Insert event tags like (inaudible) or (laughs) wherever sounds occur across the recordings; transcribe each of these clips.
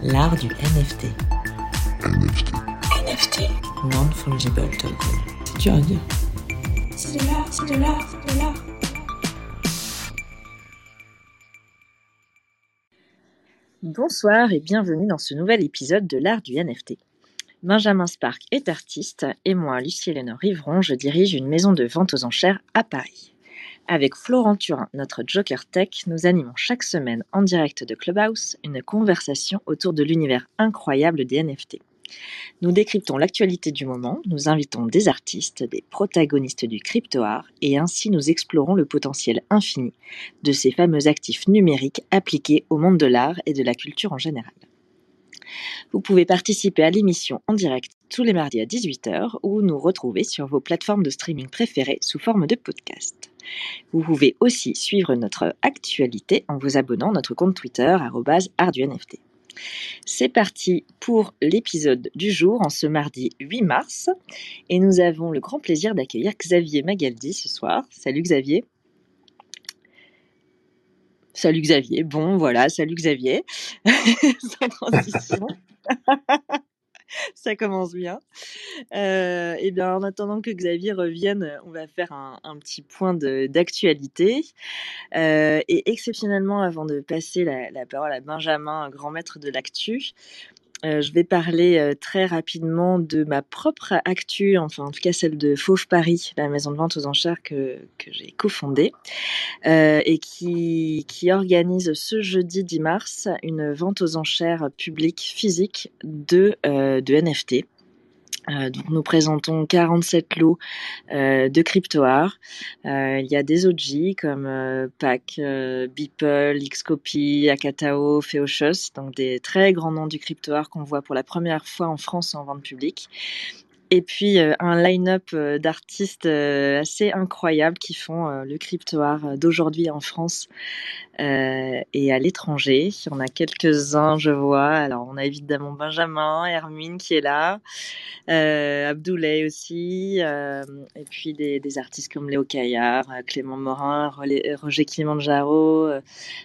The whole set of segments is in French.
L'art du NFT. NFT. NFT. Non-fungible token. C'est dur à dire. C'est de l'art, c'est de l'art, c'est de l'art. Bonsoir et bienvenue dans ce nouvel épisode de l'art du NFT. Benjamin Spark est artiste et moi, Lucie Lénore Rivron, je dirige une maison de vente aux enchères à Paris. Avec Florent Turin, notre Joker Tech, nous animons chaque semaine en direct de Clubhouse une conversation autour de l'univers incroyable des NFT. Nous décryptons l'actualité du moment, nous invitons des artistes, des protagonistes du crypto-art et ainsi nous explorons le potentiel infini de ces fameux actifs numériques appliqués au monde de l'art et de la culture en général. Vous pouvez participer à l'émission en direct tous les mardis à 18h ou nous retrouver sur vos plateformes de streaming préférées sous forme de podcast. Vous pouvez aussi suivre notre actualité en vous abonnant à notre compte Twitter @arduNFT. C'est parti pour l'épisode du jour en ce mardi 8 mars et nous avons le grand plaisir d'accueillir Xavier Magaldi ce soir. Salut Xavier. Salut Xavier. Bon, voilà, salut Xavier. (laughs) Sans transition. (laughs) (laughs) Ça commence bien. Euh, et bien, en attendant que Xavier revienne, on va faire un, petit point d'actualité. Euh, et exceptionnellement, avant de passer la, la parole à Benjamin, grand maître de l'actu, euh, je vais parler euh, très rapidement de ma propre actu, enfin en tout cas celle de Fauve Paris, la maison de vente aux enchères que, que j'ai cofondée euh, et qui, qui organise ce jeudi 10 mars une vente aux enchères publiques physiques de, euh, de NFT. Euh, donc nous présentons 47 lots euh, de crypto art. Euh, il y a des OG comme euh, Pac, euh, Beeple, Xcopy, Akatao, Feoshos, donc des très grands noms du crypto art qu'on voit pour la première fois en France en vente publique. Et puis euh, un line-up euh, d'artistes euh, assez incroyables qui font euh, le crypto art d'aujourd'hui en France et à l'étranger. Il y en a quelques-uns, je vois. Alors, on a évidemment Benjamin, Hermine qui est là, Abdoulaye aussi, et puis des, artistes comme Léo Caillard, Clément Morin, Roger Kilimanjaro,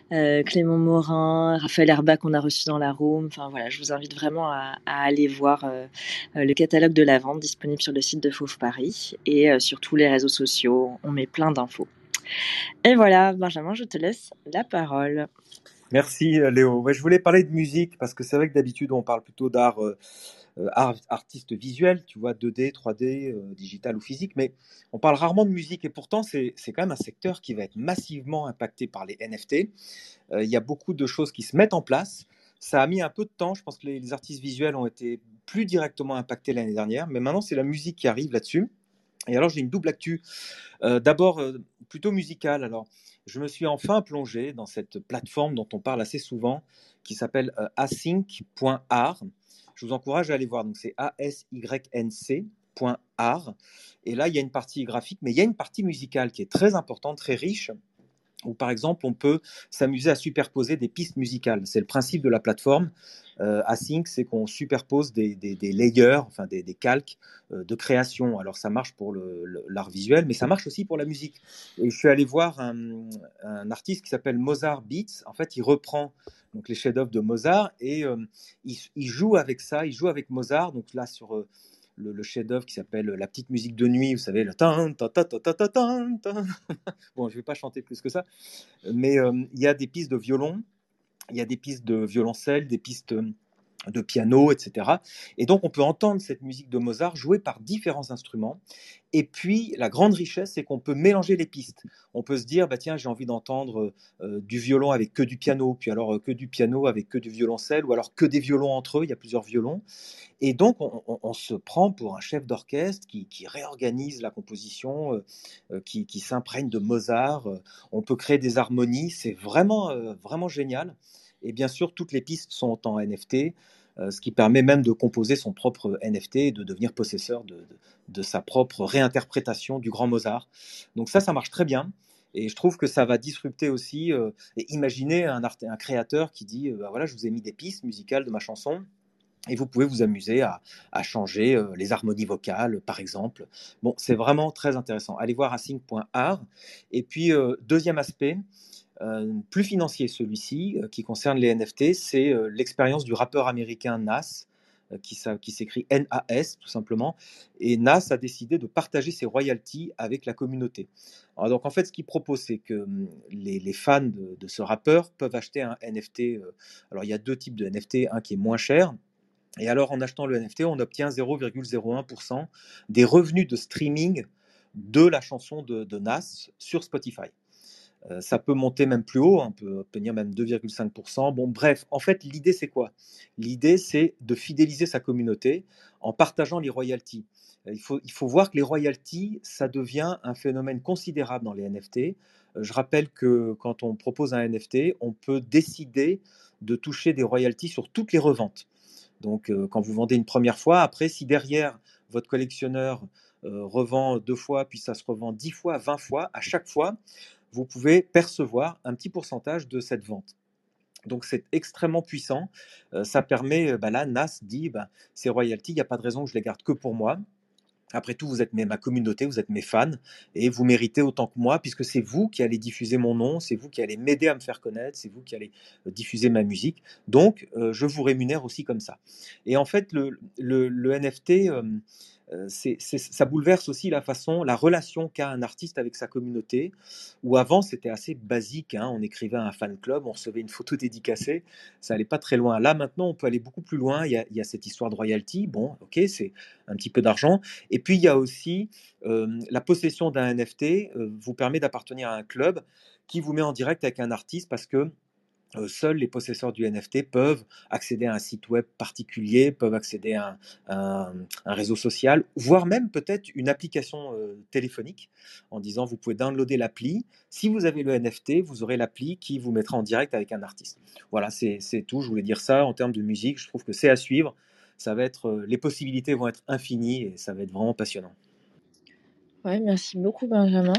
Clément Morin, Raphaël Herba qu'on a reçu dans la room. Enfin voilà, je vous invite vraiment à, à aller voir le catalogue de la disponible sur le site de Fauve Paris et euh, sur tous les réseaux sociaux. On met plein d'infos. Et voilà, Benjamin, je te laisse la parole. Merci euh, Léo. Je voulais parler de musique parce que c'est vrai que d'habitude on parle plutôt d'art euh, euh, art- artiste visuel, tu vois, 2D, 3D, euh, digital ou physique, mais on parle rarement de musique et pourtant c'est quand même un secteur qui va être massivement impacté par les NFT. Il y a beaucoup de choses qui se mettent en place. Ça a mis un peu de temps, je pense que les, artistes visuels ont été plus directement impactés l'année dernière, mais maintenant c'est la musique qui arrive là-dessus. Et alors j'ai une double actu. Euh, D'abord euh, plutôt musicale. Alors je me suis enfin plongé dans cette plateforme dont on parle assez souvent, qui s'appelle euh, async.art. Je vous encourage à aller voir. Donc c'est A-S-Y-N-C.art. Et là, il y a une partie graphique, mais il y a une partie musicale qui est très importante, très riche, où par exemple, on peut s'amuser à superposer des pistes musicales. C'est le principe de la plateforme. Euh, Async, c'est qu'on superpose des, layers, enfin des, calques euh, de création. Alors ça marche pour l'art visuel, mais ça marche aussi pour la musique. Je suis allé voir un, un artiste qui s'appelle Mozart Beats. En fait, il reprend donc les chefs-d'œuvre de Mozart et euh, il, il joue avec ça, il joue avec Mozart. Donc là, sur euh, le, chef-d'œuvre qui s'appelle La petite musique de nuit, vous savez, le tan, ta, ta, ta. (laughs) Bon, je vais pas chanter plus que ça, mais euh, il y a des pistes de violon, il y a des pistes de violoncelle, des pistes de piano, etc. Et donc on peut entendre cette musique de Mozart jouée par différents instruments. Et puis la grande richesse, c'est qu'on peut mélanger les pistes. On peut se dire, bah tiens, j'ai envie d'entendre euh, du violon avec que du piano, puis alors euh, que du piano avec que du violoncelle, ou alors que des violons entre eux, il y a plusieurs violons. Et donc on, se prend pour un chef d'orchestre qui, réorganise la composition, euh, qui, qui s'imprègne de Mozart. On peut créer des harmonies, c'est vraiment, vraiment génial. Et bien sûr, toutes les pistes sont en NFT, euh, ce qui permet même de composer son propre NFT et de devenir possesseur de, de- sa propre réinterprétation du grand Mozart. Donc ça, ça marche très bien. Et je trouve que ça va disrupter aussi. euh, et imaginez un, un créateur qui dit, euh, bah voilà, je vous ai mis des pistes musicales de ma chanson. Et vous pouvez vous amuser à, à changer les harmonies vocales, par exemple. Bon, c'est vraiment très intéressant. Allez voir async.art. Et puis, deuxième aspect, plus financier celui-ci, qui concerne les NFT, c'est l'expérience du rappeur américain Nas, qui, qui s'écrit NAS tout simplement. Et Nas a décidé de partager ses royalties avec la communauté. Alors donc en fait, ce qu'il propose, c'est que hum, les, fans de, ce rappeur peuvent acheter un NFT. alors il y a deux types de NFT, un qui est moins cher. Et alors en achetant le NFT, on obtient 0,01% des revenus de streaming de la chanson de Nas sur Spotify. Ça peut monter même plus haut, on peut obtenir même 2,5%. Bon, bref, en fait, l'idée, c'est quoi? L'idée, c'est de fidéliser sa communauté en partageant les royalties. Il faut, il faut voir que les royalties, ça devient un phénomène considérable dans les NFT. Je rappelle que quand on propose un NFT, on peut décider de toucher des royalties sur toutes les reventes. Donc, quand vous vendez une première fois, après, si derrière votre collectionneur revend deux fois, puis ça se revend dix fois, vingt fois, à chaque fois, vous pouvez percevoir un petit pourcentage de cette vente. Donc c'est extrêmement puissant. Euh, ça permet, euh, bah là, NAS dit, bah, ces royalties, il n'y a pas de raison que je les garde que pour moi. Après tout, vous êtes ma communauté, vous êtes mes fans, et vous méritez autant que moi, puisque c'est vous qui allez diffuser mon nom, c'est vous qui allez m'aider à me faire connaître, c'est vous qui allez euh, diffuser ma musique. Donc, je vous rémunère aussi comme ça. Et en fait, le, NFT, ça bouleverse aussi la façon, la relation qu'a un artiste avec sa communauté, où avant c'était assez basique, hein. on écrivait un fan club, on recevait une photo dédicacée, ça allait pas très loin. Là maintenant on peut aller beaucoup plus loin, il y a, cette histoire de royalty, bon ok c'est un petit peu d'argent, et puis il y a aussi euh, la possession d'un NFT euh, vous permet d'appartenir à un club qui vous met en direct avec un artiste parce que euh, seuls les possesseurs du NFT peuvent accéder à un site web particulier, peuvent accéder à un, réseau social, voire même peut-être une application euh, téléphonique en disant vous pouvez downloader l'appli. Si vous avez le NFT, vous aurez l'appli qui vous mettra en direct avec un artiste. Voilà, c'est tout. Je voulais dire ça en termes de musique. Je trouve que c'est à suivre. Ça va être, euh, les possibilités vont être infinies et ça va être vraiment passionnant. Ouais, merci beaucoup Benjamin.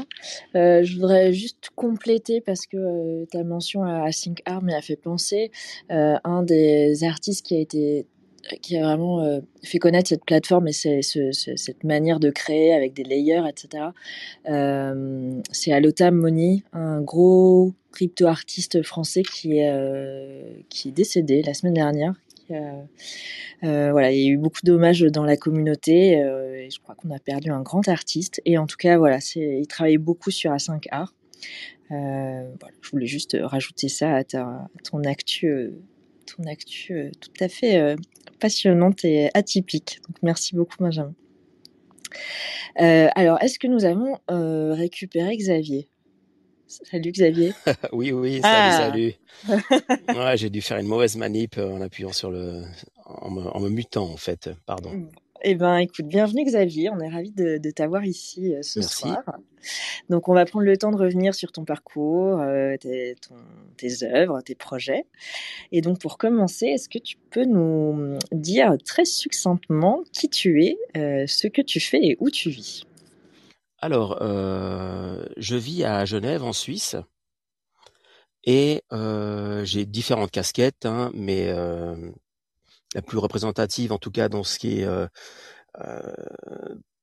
Euh, je voudrais juste compléter parce que euh, ta mention à Sync Arm a fait penser euh, un des artistes qui a été qui a vraiment euh, fait connaître cette plateforme et cette manière de créer avec des layers, etc. C'est Alota Moni, un gros crypto-artiste français qui est, décédé la semaine dernière, voilà, il y a eu beaucoup d'hommages dans la communauté. Euh, je crois qu'on a perdu un grand artiste. Et en tout cas, voilà, il travaillait beaucoup sur A5 Euh, voilà, je voulais juste rajouter ça à, ton actu, ton actu tout à fait passionnante et atypique. Merci beaucoup Benjamin. alors, est-ce que nous avons récupéré Xavier? Salut Xavier. (laughs) oui, oui, salut, ah. salut. (laughs) ouais, j'ai dû faire une mauvaise manip euh, en appuyant sur le, en me, mutant en fait, pardon. Eh ben, écoute, bienvenue Xavier. On est ravi de, t'avoir ici euh, ce soir. Donc, on va prendre le temps de revenir sur ton parcours, euh, tes, tes œuvres, tes projets. Et donc, pour commencer, est-ce que tu peux nous dire très succinctement qui tu es, ce que tu fais et où tu vis? Alors, euh, je vis à Genève, en Suisse, et euh, j'ai différentes casquettes, hein, mais euh, la plus représentative, en tout cas dans ce qui est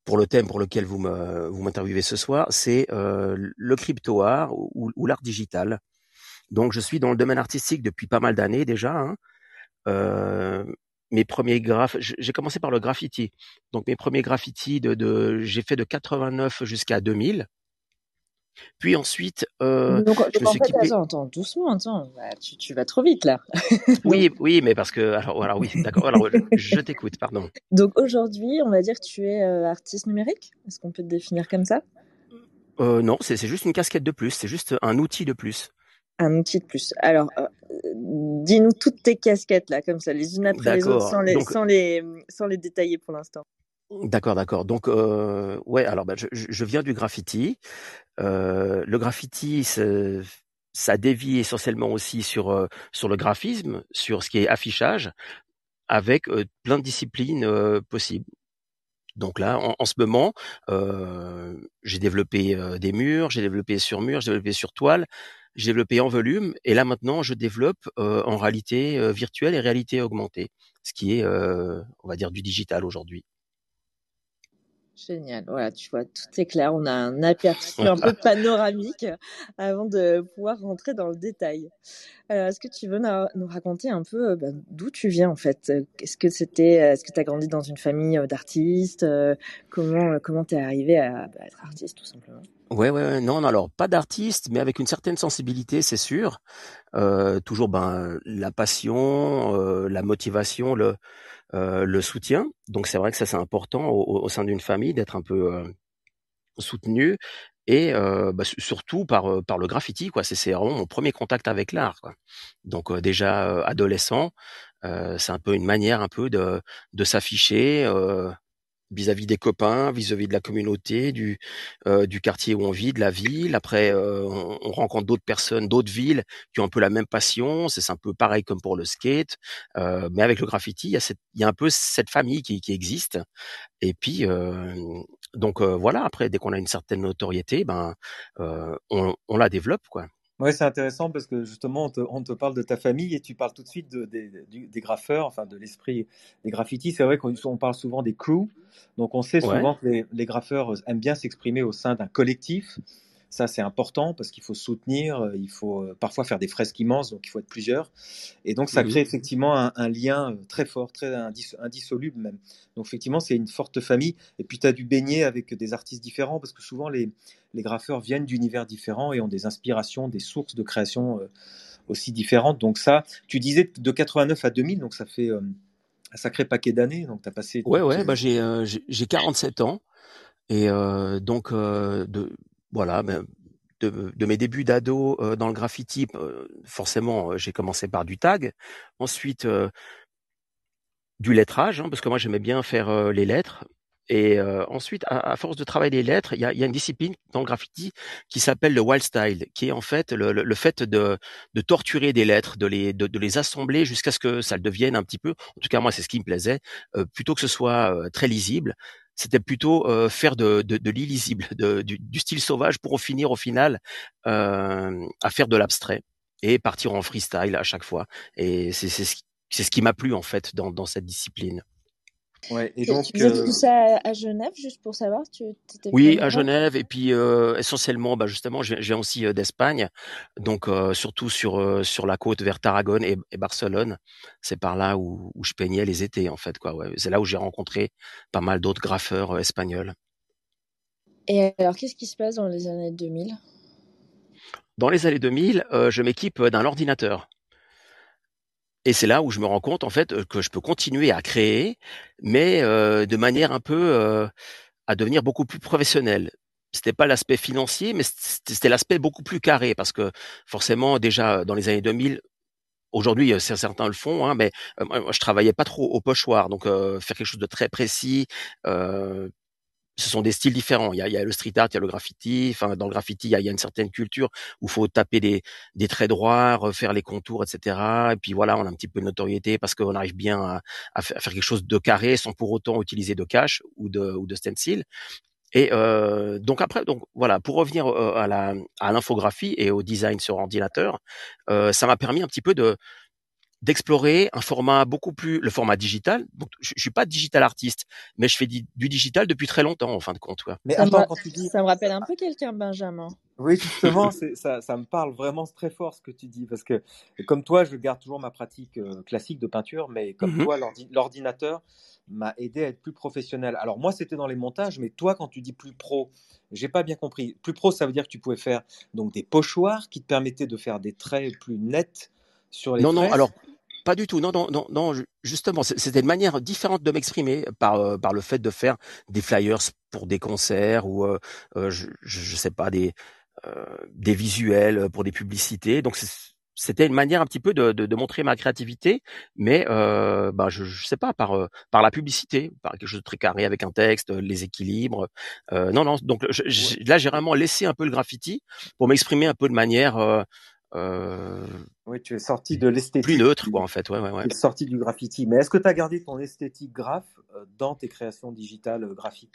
pour le thème pour lequel vous m'interviewez ce soir, c'est le crypto art ou, l'art digital. Donc, je suis dans le domaine artistique depuis pas mal d'années déjà. Hein mes premiers graphes, j'ai commencé par le graffiti. Donc mes premiers graffitis de, de j'ai fait de 89 jusqu'à 2000. Puis ensuite, euh, donc, je me suis Attends, attends, doucement, attends, bah, tu, tu, vas trop vite là. (laughs) oui, oui, mais parce que alors oui, d'accord. Alors je t'écoute, pardon. Donc aujourd'hui, on va dire que tu es euh, artiste numérique? Est-ce qu'on peut te définir comme ça? Euh, Non, c'est juste une casquette de plus. C'est juste un outil de plus un outil de plus. Alors, euh, dis-nous toutes tes casquettes là, comme ça, les unes après les autres, sans les, sans les, sans les détailler pour l'instant. D'accord, d'accord. Donc, euh, ouais, alors bah, je, je, viens du graffiti. Euh, le graffiti, ça dévie essentiellement aussi sur sur le graphisme, sur ce qui est affichage, avec euh, plein de disciplines possibles. Donc là, en, en ce moment, j'ai développé des murs, j'ai développé sur mur, j'ai développé sur toile, j'ai développé en volume et là maintenant je développe euh, en réalité euh, virtuelle et réalité augmentée, ce qui est, euh, on va dire, du digital aujourd'hui. Génial. Voilà, tu vois, tout est clair. On a un aperçu un peu panoramique avant de pouvoir rentrer dans le détail. Alors, est-ce que tu veux nous raconter un peu bah, d'où tu viens en fait? Est-ce que c'était, est-ce que tu as grandi dans une famille d'artistes? Comment comment t'es arrivé à bah, être artiste tout simplement? Ouais, ouais, ouais, non, alors pas d'artiste, mais avec une certaine sensibilité, c'est sûr. Euh, toujours ben la passion, euh, la motivation, le euh, le soutien. Donc c'est vrai que ça c'est important au, au sein d'une famille d'être un peu euh, soutenu et euh, bah, su- surtout par euh, par le graffiti quoi. C'est c'est vraiment mon premier contact avec l'art. Donc déjà adolescent, c'est un peu une manière un peu de de s'afficher. euh, vis-à-vis des copains, vis-à-vis de la communauté, du euh, du quartier où on vit, de la ville. Après, euh, on, on rencontre d'autres personnes, d'autres villes qui ont un peu la même passion. C'est un peu pareil comme pour le skate, euh, mais avec le graffiti, il y a cette, il y a un peu cette famille qui, qui existe. Et puis euh, donc euh, voilà. Après, dès qu'on a une certaine notoriété, ben euh, on, on la développe quoi. Ouais, c'est intéressant parce que justement, on te, on te parle de ta famille et tu parles tout de suite de- des, graffeurs, enfin de l'esprit des graffitis. C'est vrai qu'on on parle souvent des crews, donc on sait Ouais. souvent que les, les graffeurs aiment bien s'exprimer au sein d'un collectif. Ça, c'est important parce qu'il faut soutenir, euh, il faut euh, parfois faire des fresques immenses, donc il faut être plusieurs. Et donc, ça crée effectivement un, un lien euh, très fort, très indis- indissoluble même. Donc, effectivement, c'est une forte famille. Et puis, tu as dû baigner avec des artistes différents parce que souvent, les, les graffeurs viennent d'univers différents et ont des inspirations, des sources de création aussi différentes. Donc, ça, tu disais de 89 à 2000, donc ça fait un sacré paquet d'années. Donc, tu as passé. Ouais, ouais. Bah j'ai euh, j'ai j'ai 47 ans et euh, donc euh, de voilà. ben, de, de mes débuts d'ado euh, dans le graffiti, euh, forcément, euh, j'ai commencé par du tag. Ensuite, euh, du lettrage, hein, parce que moi j'aimais bien faire euh, les lettres. Et ensuite, à, à force de travailler les lettres, il y a, y a une discipline dans le graffiti qui s'appelle le wild style, qui est en fait le, le, le fait de, de torturer des lettres, de les, de, de les assembler jusqu'à ce que ça le devienne un petit peu. En tout cas, moi, c'est ce qui me plaisait. Plutôt que ce soit très lisible, c'était plutôt euh, faire de, de, de l'illisible, du, du style sauvage pour finir au final euh, à faire de l'abstrait et partir en freestyle à chaque fois. Et c'est c'est ce qui- c'est ce qui m'a plu en fait dans, dans cette discipline. Ouais, et donc, tu faisais euh, tout ça à Genève, juste pour savoir Tu Oui, à Genève et puis euh, essentiellement, bah justement, je viens, aussi euh, d'Espagne, donc surtout sur sur la côte vers Tarragone et, et Barcelone. C'est par là où, où je peignais les étés en fait quoi. Ouais. C'est là où j'ai rencontré pas mal d'autres graffeurs espagnols. Et alors, qu'est-ce qui se passe dans les années 2000 Dans les années 2000, euh, je m'équipe d'un ordinateur. Et c'est là où je me rends compte en fait euh, que je peux continuer à créer, mais euh, de manière un peu euh, à devenir beaucoup plus professionnel. C'était pas l'aspect financier, mais c'était l'aspect beaucoup plus carré parce que forcément déjà dans les années 2000, aujourd'hui euh, certains le font, hein, mais euh, moi moi, je travaillais pas trop au pochoir, donc euh, faire quelque chose de très précis. Ce sont des styles différents. Il y a, il y a le street art, il y a le graffiti. Enfin, dans le graffiti, il y a, il y a une certaine culture où faut taper des, des traits droits, refaire les contours, etc. Et puis voilà, on a un petit peu de notoriété parce qu'on arrive bien à, à faire quelque chose de carré sans pour autant utiliser de cache ou de, ou de stencil. Et euh, donc après, donc voilà, pour revenir euh, à la à l'infographie et au design sur ordinateur, euh, ça m'a permis un petit peu de d'explorer un format beaucoup plus le format digital. Donc je, je suis pas digital artiste, mais je fais du, du digital depuis très longtemps en fin de compte. Mais ça me, attends, quand tu dis. ça me rappelle un peu quelqu'un, Benjamin. Oui, justement, (laughs) ça, ça me parle vraiment très fort ce que tu dis, parce que comme toi, je garde toujours ma pratique euh, classique de peinture, mais comme Mhm. toi, l'ordi- l'ordinateur m'a aidé à être plus professionnel. Alors moi, c'était dans les montages, mais toi, quand tu dis plus pro, j'ai pas bien compris. Plus pro, ça veut dire que tu pouvais faire donc des pochoirs qui te permettaient de faire des traits plus nets sur les Non, non, alors pas du tout. Non, non, non, non. ju- Justement, c'était une manière différente de m'exprimer par euh, par le fait de faire des flyers pour des concerts ou euh, euh, je, je sais pas des euh, des visuels pour des publicités. Donc c'était une manière un petit peu de, de, de montrer ma créativité, mais euh, bah je, je sais pas par euh, par la publicité, par quelque chose de très carré avec un texte, les équilibres. Euh, non, non. Donc je- je- là, j'ai vraiment laissé un peu le graffiti pour m'exprimer un peu de manière euh, euh, Oui, tu es sorti de plus l'esthétique. neutre, quoi, en fait. Ouais, ouais, ouais. Tu es sorti du graffiti. Mais est-ce que tu as gardé ton esthétique graphe euh, dans tes créations digitales euh, graphiques?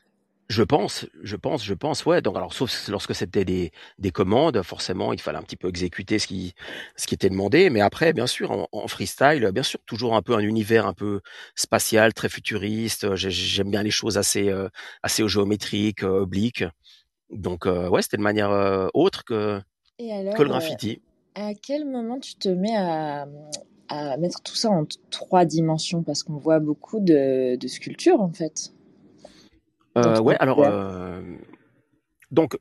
Je pense, je pense, je pense, ouais. Donc alors, sauf lorsque c'était des, des commandes, forcément, il fallait un petit peu exécuter ce qui, ce qui était demandé. Mais après, bien sûr, en, freestyle, bien sûr, toujours un peu un univers un peu spatial, très futuriste. J'aime bien les choses assez, euh, assez géométriques, euh, obliques. Donc ouais, c'était de manière autre que, que le graffiti. À quel moment tu te mets à, à mettre tout ça en trois dimensions? Parce qu'on voit beaucoup de, de sculptures en fait. Euh, ouais, alors euh, donc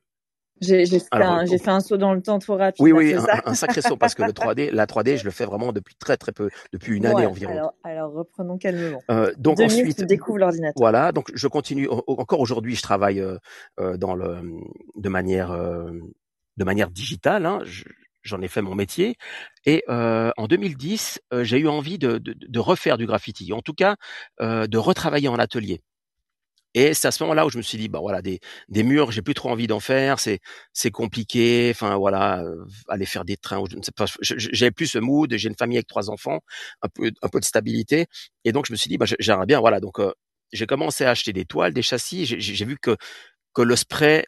j'ai fait, fait, un saut dans le temps trop rapide. Oui, oui, un, sacré saut parce que le 3D, la 3D, je le fais vraiment depuis très très peu, depuis une année environ. Alors, alors, reprenons calmement. Euh, donc ensuite, tu découvres l'ordinateur. Voilà, donc je continue. Encore aujourd'hui, je travaille euh, euh, dans le de manière de manière digitale. Hein, J'en ai fait mon métier et euh, en 2010, j'ai eu envie de, de, de, refaire du graffiti, en tout cas de retravailler en atelier. Et c'est à ce moment-là où je me suis dit, bah voilà, des, des murs, j'ai plus trop envie d'en faire, c'est c'est compliqué. Enfin voilà, euh, aller faire des trains, je ne sais pas. J'ai plus ce mood. J'ai une famille avec trois enfants, un peu un peu de stabilité. Et donc je me suis dit, bah j'aimerais bien, voilà. Donc euh, j'ai commencé à acheter des toiles, des châssis. J'ai vu que que le spray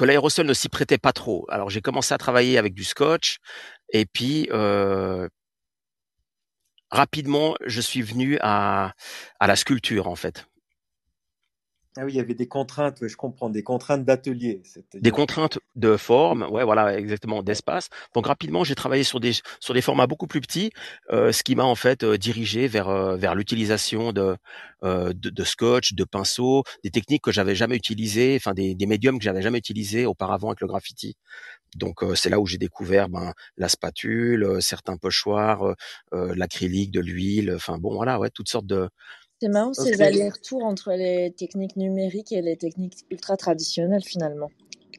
que l'aérosol ne s'y prêtait pas trop. Alors j'ai commencé à travailler avec du scotch et puis euh, rapidement je suis venu à à la sculpture en fait. Ah oui, il y avait des contraintes, je comprends, des contraintes d'atelier. Des contraintes de forme, ouais, voilà, exactement, d'espace. Donc rapidement, j'ai travaillé sur des sur des formats beaucoup plus petits, euh, ce qui m'a en fait euh, dirigé vers euh, vers l'utilisation de, de, de scotch, de pinceaux, des techniques que j'avais jamais utilisées, enfin des, des médiums que j'avais jamais utilisés auparavant avec le graffiti. Donc c'est là où j'ai découvert ben, la spatule, certains pochoirs, l'acrylique, de l'huile, enfin bon voilà, ouais, toutes sortes de c'est marrant ces allers-retours entre les techniques numériques et les techniques ultra traditionnelles finalement.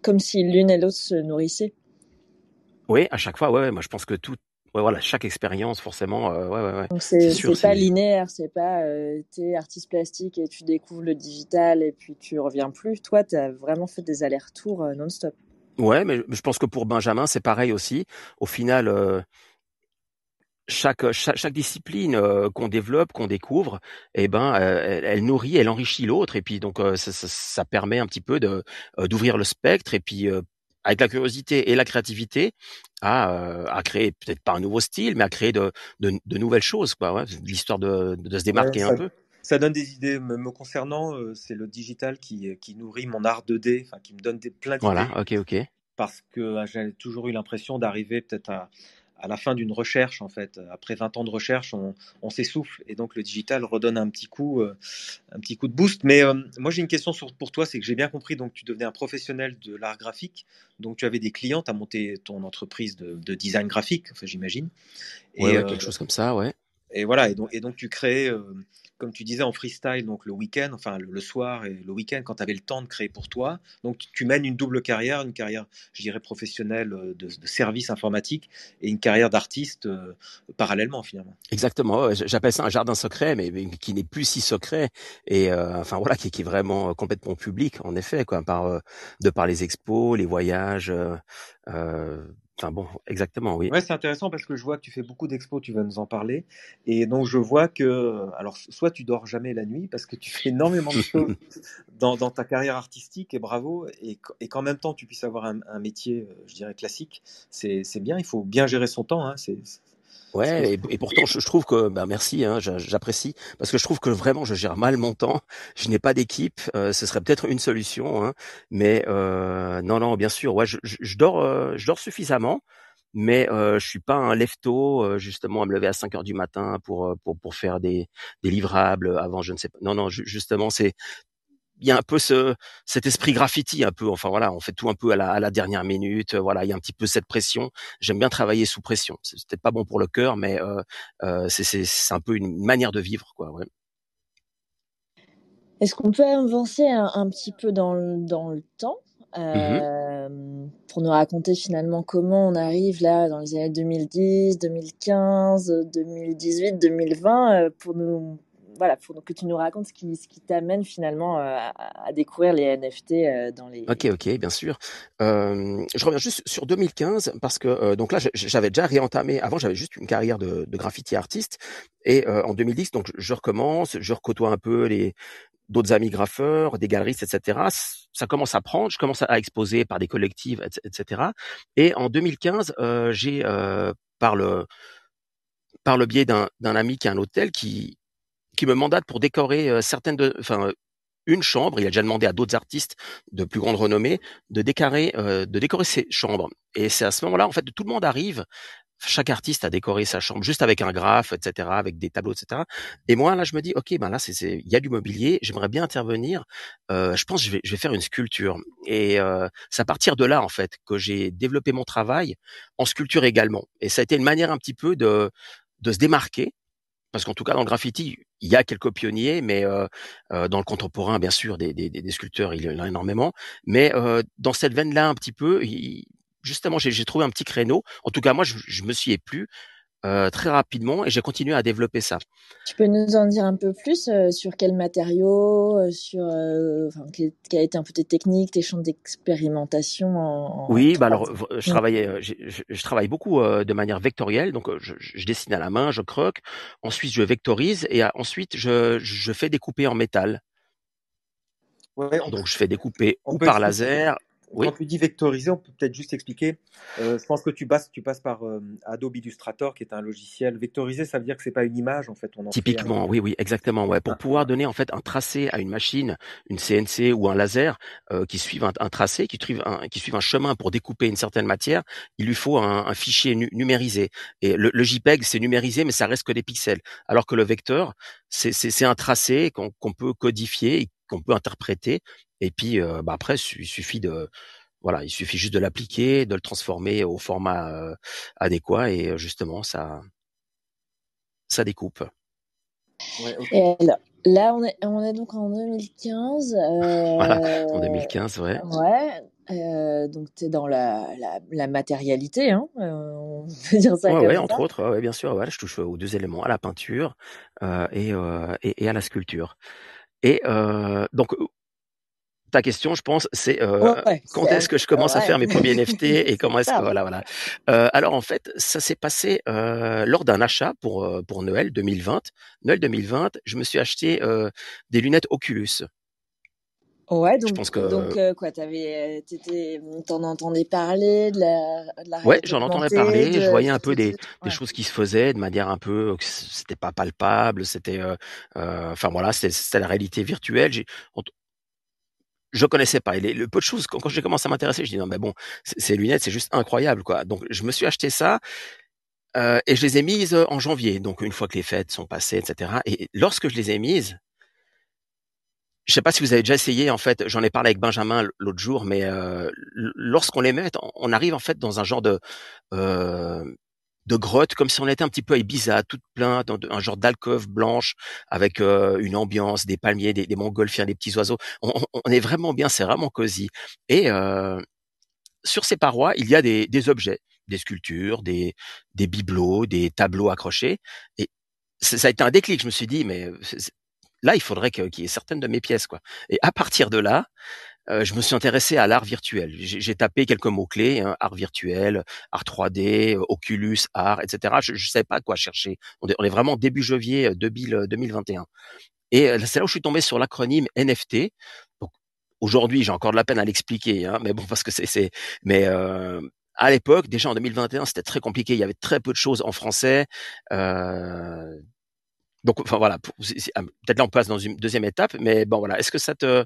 Comme si l'une et l'autre se nourrissaient. Oui, à chaque fois, ouais, moi je pense que tout, ouais, voilà, chaque expérience forcément, euh, ouais, ouais, Donc c'est pas linéaire, c'est pas euh, t'es artiste plastique et tu découvres le digital et puis tu reviens plus. Toi, tu as vraiment fait des allers-retours euh, non-stop. Ouais, mais je pense que pour Benjamin, c'est pareil aussi. Au final, chaque, chaque, discipline euh, qu'on développe, qu'on découvre, eh ben, euh, elle, nourrit, elle enrichit l'autre, et puis donc euh, ça, ça, ça, permet un petit peu de d'ouvrir le spectre, et puis avec la curiosité et la créativité, à, à créer peut-être pas un nouveau style, mais à créer de, de, de nouvelles choses, quoi. Ouais, L'histoire de, de se démarquer un peu. Ça donne des idées. Me, concernant, c'est le digital qui, qui nourrit mon art 2D, enfin qui me donne des plein d'idées. Voilà, ok, ok. Parce que ah, j'ai toujours eu l'impression d'arriver peut-être à à la fin d'une recherche, en fait, après 20 ans de recherche, on, s'essouffle et donc le digital redonne un petit coup, euh, un petit coup de boost. Mais euh, moi, j'ai une question pour toi, c'est que j'ai bien compris, donc tu devenais un professionnel de l'art graphique, donc tu avais des clients, tu as monté ton entreprise de, design graphique, enfin, j'imagine. Et ouais, quelque euh, chose comme ça, ouais. Et voilà, et donc, tu crées comme tu disais, en freestyle, donc le week-end, enfin le, soir et le week-end, quand tu avais le temps de créer pour toi. Donc tu mènes une double carrière, une carrière, je dirais, professionnelle euh, de, service informatique et une carrière d'artiste euh, parallèlement finalement. Exactement, j'appelle ça un jardin secret, mais, qui n'est plus si secret et euh, enfin voilà, qui, est vraiment complètement public en effet, de par les expos, les voyages. Euh, Enfin bon, exactement, oui. Ouais, c'est intéressant parce que je vois que tu fais beaucoup d'expos, tu vas nous en parler. Et donc je vois que, alors soit tu dors jamais la nuit parce que tu fais énormément de choses (laughs) dans, ta carrière artistique et bravo. Et, et qu'en même temps tu puisses avoir un, métier, euh, je dirais classique, c'est bien. Il faut bien gérer son temps. Hein, c'est Ouais, et, pourtant je, trouve que, bah merci, hein, j'apprécie, parce que je trouve que vraiment je gère mal mon temps. Je n'ai pas d'équipe, euh, ce serait peut-être une solution, hein, mais euh, non, non, bien sûr, ouais, je, je, dors, euh, je dors suffisamment, mais euh, je suis pas un lefto, euh, justement à me lever à 5 heures du matin pour pour pour faire des des livrables avant, je ne sais pas. Non, non, justement c'est il y a un peu ce cet esprit graffiti un peu. Enfin voilà on fait tout un peu à la, à la dernière minute voilà il y a un petit peu cette pression. J'aime bien travailler sous pression. C'est peut-être pas bon pour le cœur mais euh, euh, c'est un peu une manière de vivre quoi ouais. Est-ce qu'on peut avancer un, un, petit peu dans le, dans le temps? Mmh euh, pour nous raconter finalement comment on arrive là dans les années 2010, 2015, 2018, 2020 pour nous voilà, faut que tu nous racontes ce qui, ce qui t'amène finalement euh, à, découvrir les NFT euh, dans les. Ok, ok, bien sûr. Euh, je reviens juste sur 2015 parce que donc là, j'avais déjà réentamé. Avant, j'avais juste une carrière de, graffiti artiste et en 2010, donc je recommence, je recôtoie un peu les d'autres amis graffeurs, des galeristes, etc. Ça commence à prendre, je commence à exposer par des collectives, etc. Et en 2015, euh, j'ai par le par le biais d'un ami qui a un hôtel qui qui me mandate pour décorer euh, certaines de, enfin une chambre. Il a déjà demandé à d'autres artistes de plus grande renommée de décorer, euh, de décorer ses chambres. Et c'est à ce moment-là, en fait, tout le monde arrive chaque artiste a décoré sa chambre juste avec un graphe, etc., avec des tableaux, etc. Et moi, là, je me dis, ok, ben là, il y a du mobilier, j'aimerais bien intervenir. Euh, je pense que je vais, faire une sculpture. Et euh, c'est à partir de là, en fait, que j'ai développé mon travail en sculpture également. Et ça a été une manière un petit peu de se démarquer. Parce qu'en tout cas, dans le graffiti, il y a quelques pionniers, mais euh, euh dans le contemporain, bien sûr, des, des, des, sculpteurs, il y en a énormément. Mais euh, dans cette veine-là, un petit peu, il, justement, j'ai trouvé un petit créneau. En tout cas, moi, je, je me suis éplu euh, très rapidement et j'ai continué à développer ça. Tu peux nous en dire un peu plus euh, sur quels matériaux, euh, sur euh, enfin, quelle, quelle, a été un peu tes techniques, tes champs d'expérimentation en, en, Oui, bah alors je travaillais, je, je, travaille beaucoup de manière vectorielle, donc je, je, dessine à la main, je croque, ensuite je vectorise et ensuite je, je fais découper en métal. Ouais, donc je fais découper ou par laser oui. Quand tu dis vectoriser, on peut peut-être juste expliquer. Euh, je pense que tu passes, tu passes par euh, Adobe Illustrator, qui est un logiciel. Vectoriser, ça veut dire que c'est pas une image, en fait. On en Typiquement, oui, oui, exactement. Ouais. Pour ah. pouvoir donner en fait un tracé à une machine, une CNC ou un laser euh, qui suivent un, un, tracé, qui suivent un, qui suivent un chemin pour découper une certaine matière, il lui faut un, un fichier nu numérisé. Et le, le JPEG, c'est numérisé, mais ça reste que des pixels. Alors que le vecteur, c'est un tracé qu'on qu peut codifier, qu'on peut interpréter et puis euh, bah après, il suffit de voilà, il suffit juste de l'appliquer, de le transformer au format euh, adéquat et justement ça ça découpe. Ouais, okay. Et là, là, on est on est donc en 2015. Euh, (laughs) voilà, en 2015, ouais. Ouais. Euh, donc tu es dans la, la, la matérialité, hein, euh, on peut dire ça ouais, comme ouais, ça. entre autres, ouais, bien sûr. Ouais, je touche aux deux éléments, à la peinture euh, et, et, et, à la sculpture. Et donc ta question, je pense, c'est euh, ouais, quand est-ce que je commence à faire mes premiers NFT (laughs) et comment est-ce que voilà voilà. Euh, alors en fait, ça s'est passé euh, lors d'un achat pour euh, pour Noël 2020. Noël 2020, je me suis acheté euh, des lunettes Oculus. Ouais, donc, je pense que... donc euh, quoi, t'avais, t'en entendais parler de la, de la Ouais, j'en entendais parler. De... Je voyais un peu des, des choses qui se faisaient de manière un peu, c'était pas palpable, c'était, enfin voilà, c'était la réalité virtuelle. Je connaissais pas. Et les, le peu de choses, quand, quand j'ai commencé à m'intéresser, je dis non, mais bon, ces lunettes, c'est juste incroyable, quoi. Donc, je me suis acheté ça. Euh, et je les ai mises en janvier, donc une fois que les fêtes sont passées, etc. Et lorsque je les ai mises, je sais pas si vous avez déjà essayé, en fait, j'en ai parlé avec Benjamin l'autre jour, mais euh, lorsqu'on les met, on arrive en fait dans un genre de euh, de grotte, comme si on était un petit peu à Ibiza, toute plein, dans un genre d'alcôve blanche, avec euh, une ambiance, des palmiers, des, des montgolfières, des petits oiseaux. On, on, est vraiment bien, c'est vraiment cosy. Et euh, sur ces parois, il y a des, des objets, des sculptures, des, des bibelots, des tableaux accrochés. Et ça a été un déclic. Je me suis dit, mais là, il faudrait qu'il y ait certaines de mes pièces, quoi. Et à partir de là, euh, je me suis intéressé à l'art virtuel. J'ai tapé quelques mots-clés, hein, art virtuel, art 3D, Oculus, art, etc. Je ne savais pas quoi chercher. On est, vraiment début janvier 2000, 2021. Et euh, c'est là où je suis tombé sur l'acronyme NFT. Aujourd'hui, j'ai encore de la peine à l'expliquer, hein, mais bon, (laughs) parce que c'est... Mais... Euh, à l'époque, déjà en 2021, c'était très compliqué. Il y avait très peu de choses en français. Euh, donc, enfin voilà, ah, peut-être là on passe dans une deuxième étape, mais bon voilà, est-ce que ça te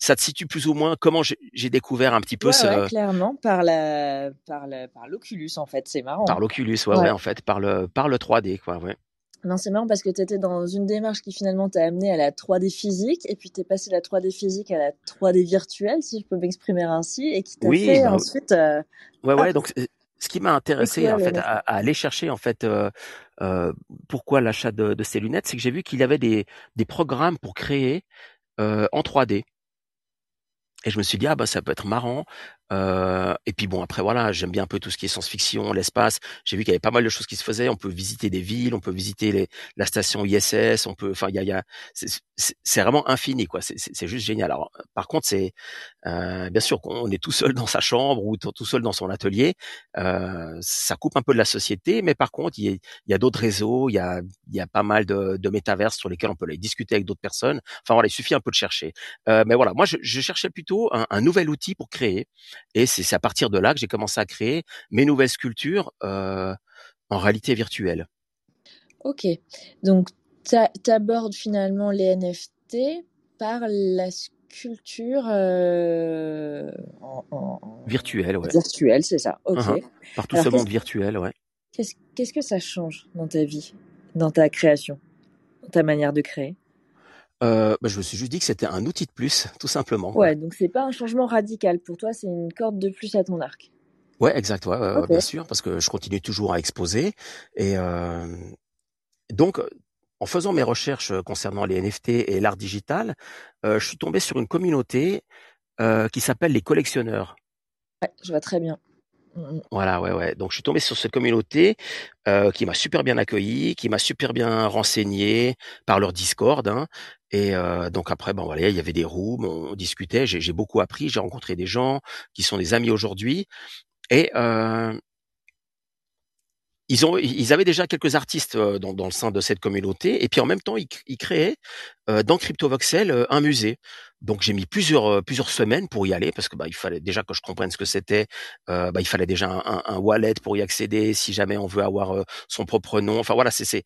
ça te situe plus ou moins comment j'ai découvert un petit peu ouais, ce ouais, clairement par la par la, par l'Oculus en fait c'est marrant par l'Oculus ouais, ouais, ouais en fait par le par le 3D quoi ouais non, c'est marrant parce que tu étais dans une démarche qui finalement t'a amené à la 3D physique et puis t'es passé de la 3D physique à la 3D virtuelle, si je peux m'exprimer ainsi, et qui t'a oui, fait bah, ensuite. Euh, ouais, ouais. Donc, ce qui m'a intéressé en fait à, à, aller chercher en fait euh, euh, pourquoi l'achat de, de, ces lunettes, c'est que j'ai vu qu'il y avait des des programmes pour créer euh, en 3D. Et je me suis dit ah bah ça peut être marrant Euh, et puis bon, après voilà, j'aime bien un peu tout ce qui est science-fiction, l'espace. J'ai vu qu'il y avait pas mal de choses qui se faisaient. On peut visiter des villes, on peut visiter les, la station ISS, on peut, enfin, il y a, y a c'est vraiment infini quoi. C'est juste génial. Alors, par contre, c'est euh, bien sûr qu'on est tout seul dans sa chambre ou tout seul dans son atelier. Euh, ça coupe un peu de la société, mais par contre, il y a, a d'autres réseaux, il y a, y a pas mal de, de métaverses sur lesquels on peut aller discuter avec d'autres personnes. Enfin voilà, il suffit un peu de chercher. Euh, mais voilà, moi, je, je cherchais plutôt un, un nouvel outil pour créer. Et c'est à partir de là que j'ai commencé à créer mes nouvelles sculptures euh, en réalité virtuelle. Ok, donc tu abordes finalement les NFT par la sculpture euh, en, virtuelle, ouais. Virtuelle, c'est ça. Ok. Uh-huh. Par tout ce monde virtuel, ouais. Qu'est-ce que ça change dans ta vie, dans ta création, dans ta manière de créer? Euh, bah, je me suis juste dit que c'était un outil de plus, (laughs) tout simplement. Ouais, donc c'est pas un changement radical. Pour toi, c'est une corde de plus à ton arc. Ouais, exact, ouais, bien sûr, parce que je continue toujours à exposer. Et euh, donc, en faisant mes recherches concernant les NFT et l'art digital, euh, je suis tombé sur une communauté qui s'appelle les collectionneurs. Ouais, je vois très bien. Voilà, ouais, ouais. Donc je suis tombé sur cette communauté euh, qui m'a super bien accueilli, qui m'a super bien renseigné par leur Discord. Hein. Et euh, donc après, bon voilà, il y avait des rooms, on, discutait. J'ai beaucoup appris, j'ai rencontré des gens qui sont des amis aujourd'hui. Et euh, ils ont, ils avaient déjà quelques artistes dans, dans, le sein de cette communauté, et puis en même temps, ils, ils créaient euh, dans CryptoVoxel un musée. Donc j'ai mis plusieurs euh, plusieurs semaines pour y aller parce que bah il fallait déjà que je comprenne ce que c'était. Euh, bah il fallait déjà un, un, wallet pour y accéder si jamais on veut avoir euh, son propre nom. Enfin voilà, c'est c'est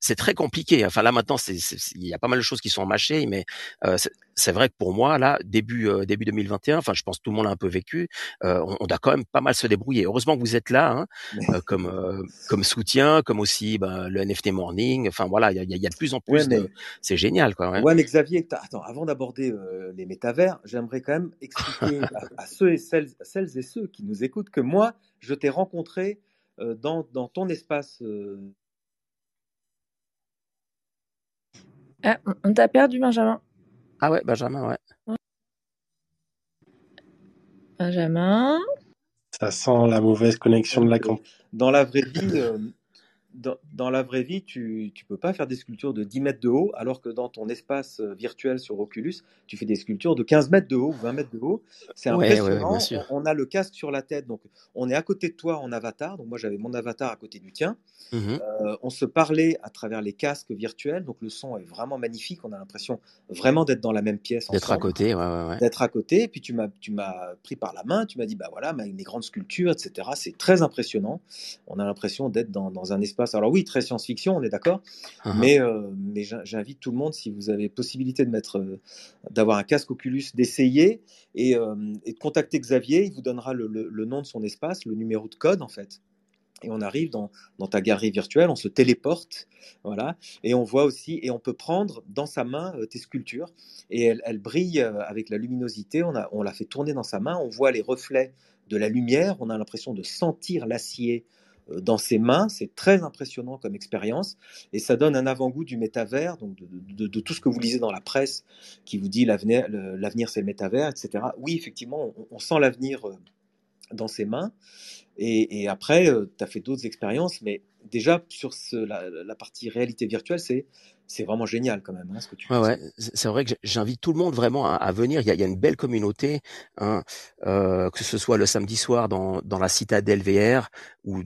c'est très compliqué. Enfin là maintenant, c'est il y a pas mal de choses qui sont mâchées, mais euh, c'est vrai que pour moi là début début 2021, enfin je pense que tout le monde a un peu vécu. On, on, doit quand même pas mal se débrouiller. Heureusement que vous êtes là, hein, comme comme soutien, comme aussi bah, le NFT Morning. Enfin voilà, il y a, y a, de plus en plus. de... C'est génial quoi. Ouais, mais Xavier, attends, avant d'aborder euh, les métavers, j'aimerais quand même expliquer à, ceux et celles, celles, et ceux qui nous écoutent que moi, je t'ai rencontré euh, dans, dans, ton espace. Euh... Ah, on t'a perdu, Benjamin. Ah ouais, Benjamin, ouais. Benjamin. Ça sent la mauvaise connexion de la camp. Dans la vraie vie, dans, la vraie vie, tu ne peux pas faire des sculptures de 10 mètres de haut, alors que dans ton espace euh, virtuel sur Oculus, tu fais des sculptures de 15 mètres de haut ou 20 mètres de haut. C'est impressionnant. on, a le casque sur la tête, donc on est à côté de toi en avatar. Donc moi, j'avais mon avatar à côté du tien. Mmh euh, on se parlait à travers les casques virtuels, donc le son est vraiment magnifique. On a l'impression vraiment d'être dans la même pièce. D'être à côté, ouais, D'être à côté. Et puis tu m'as, tu m'as pris par la main, tu m'as dit, bah voilà, mes grandes sculptures, etc. C'est très impressionnant. On a l'impression d'être dans, dans un espace alors oui, très science-fiction, on est d'accord, uh-huh. mais, euh, mais j'invite tout le monde, si vous avez possibilité de mettre, euh, d'avoir un casque Oculus, d'essayer et, euh, et, de contacter Xavier. Il vous donnera le, le, nom de son espace, le numéro de code en fait. Et on arrive dans, dans, ta galerie virtuelle, on se téléporte, voilà, et on voit aussi, et on peut prendre dans sa main tes sculptures, et elles elle brillent avec la luminosité, on, a, on la fait tourner dans sa main, on voit les reflets de la lumière, on a l'impression de sentir l'acier dans ses mains. C'est très impressionnant comme expérience et ça donne un avant-goût du métavers, donc de, tout ce que vous lisez dans la presse qui vous dit l'avenir, l'avenir c'est le métavers, etc. Oui, effectivement, on, sent l'avenir euh, dans ses mains. Et, après, euh, tu as fait d'autres expériences, mais déjà sur la, partie réalité virtuelle, c'est c'est vraiment génial quand même, hein, ce que tu ouais, ouais. C'est vrai que j'invite tout le monde vraiment à, venir. Il y, a, une belle communauté, hein, que ce soit le samedi soir dans, dans la citadelle VR ou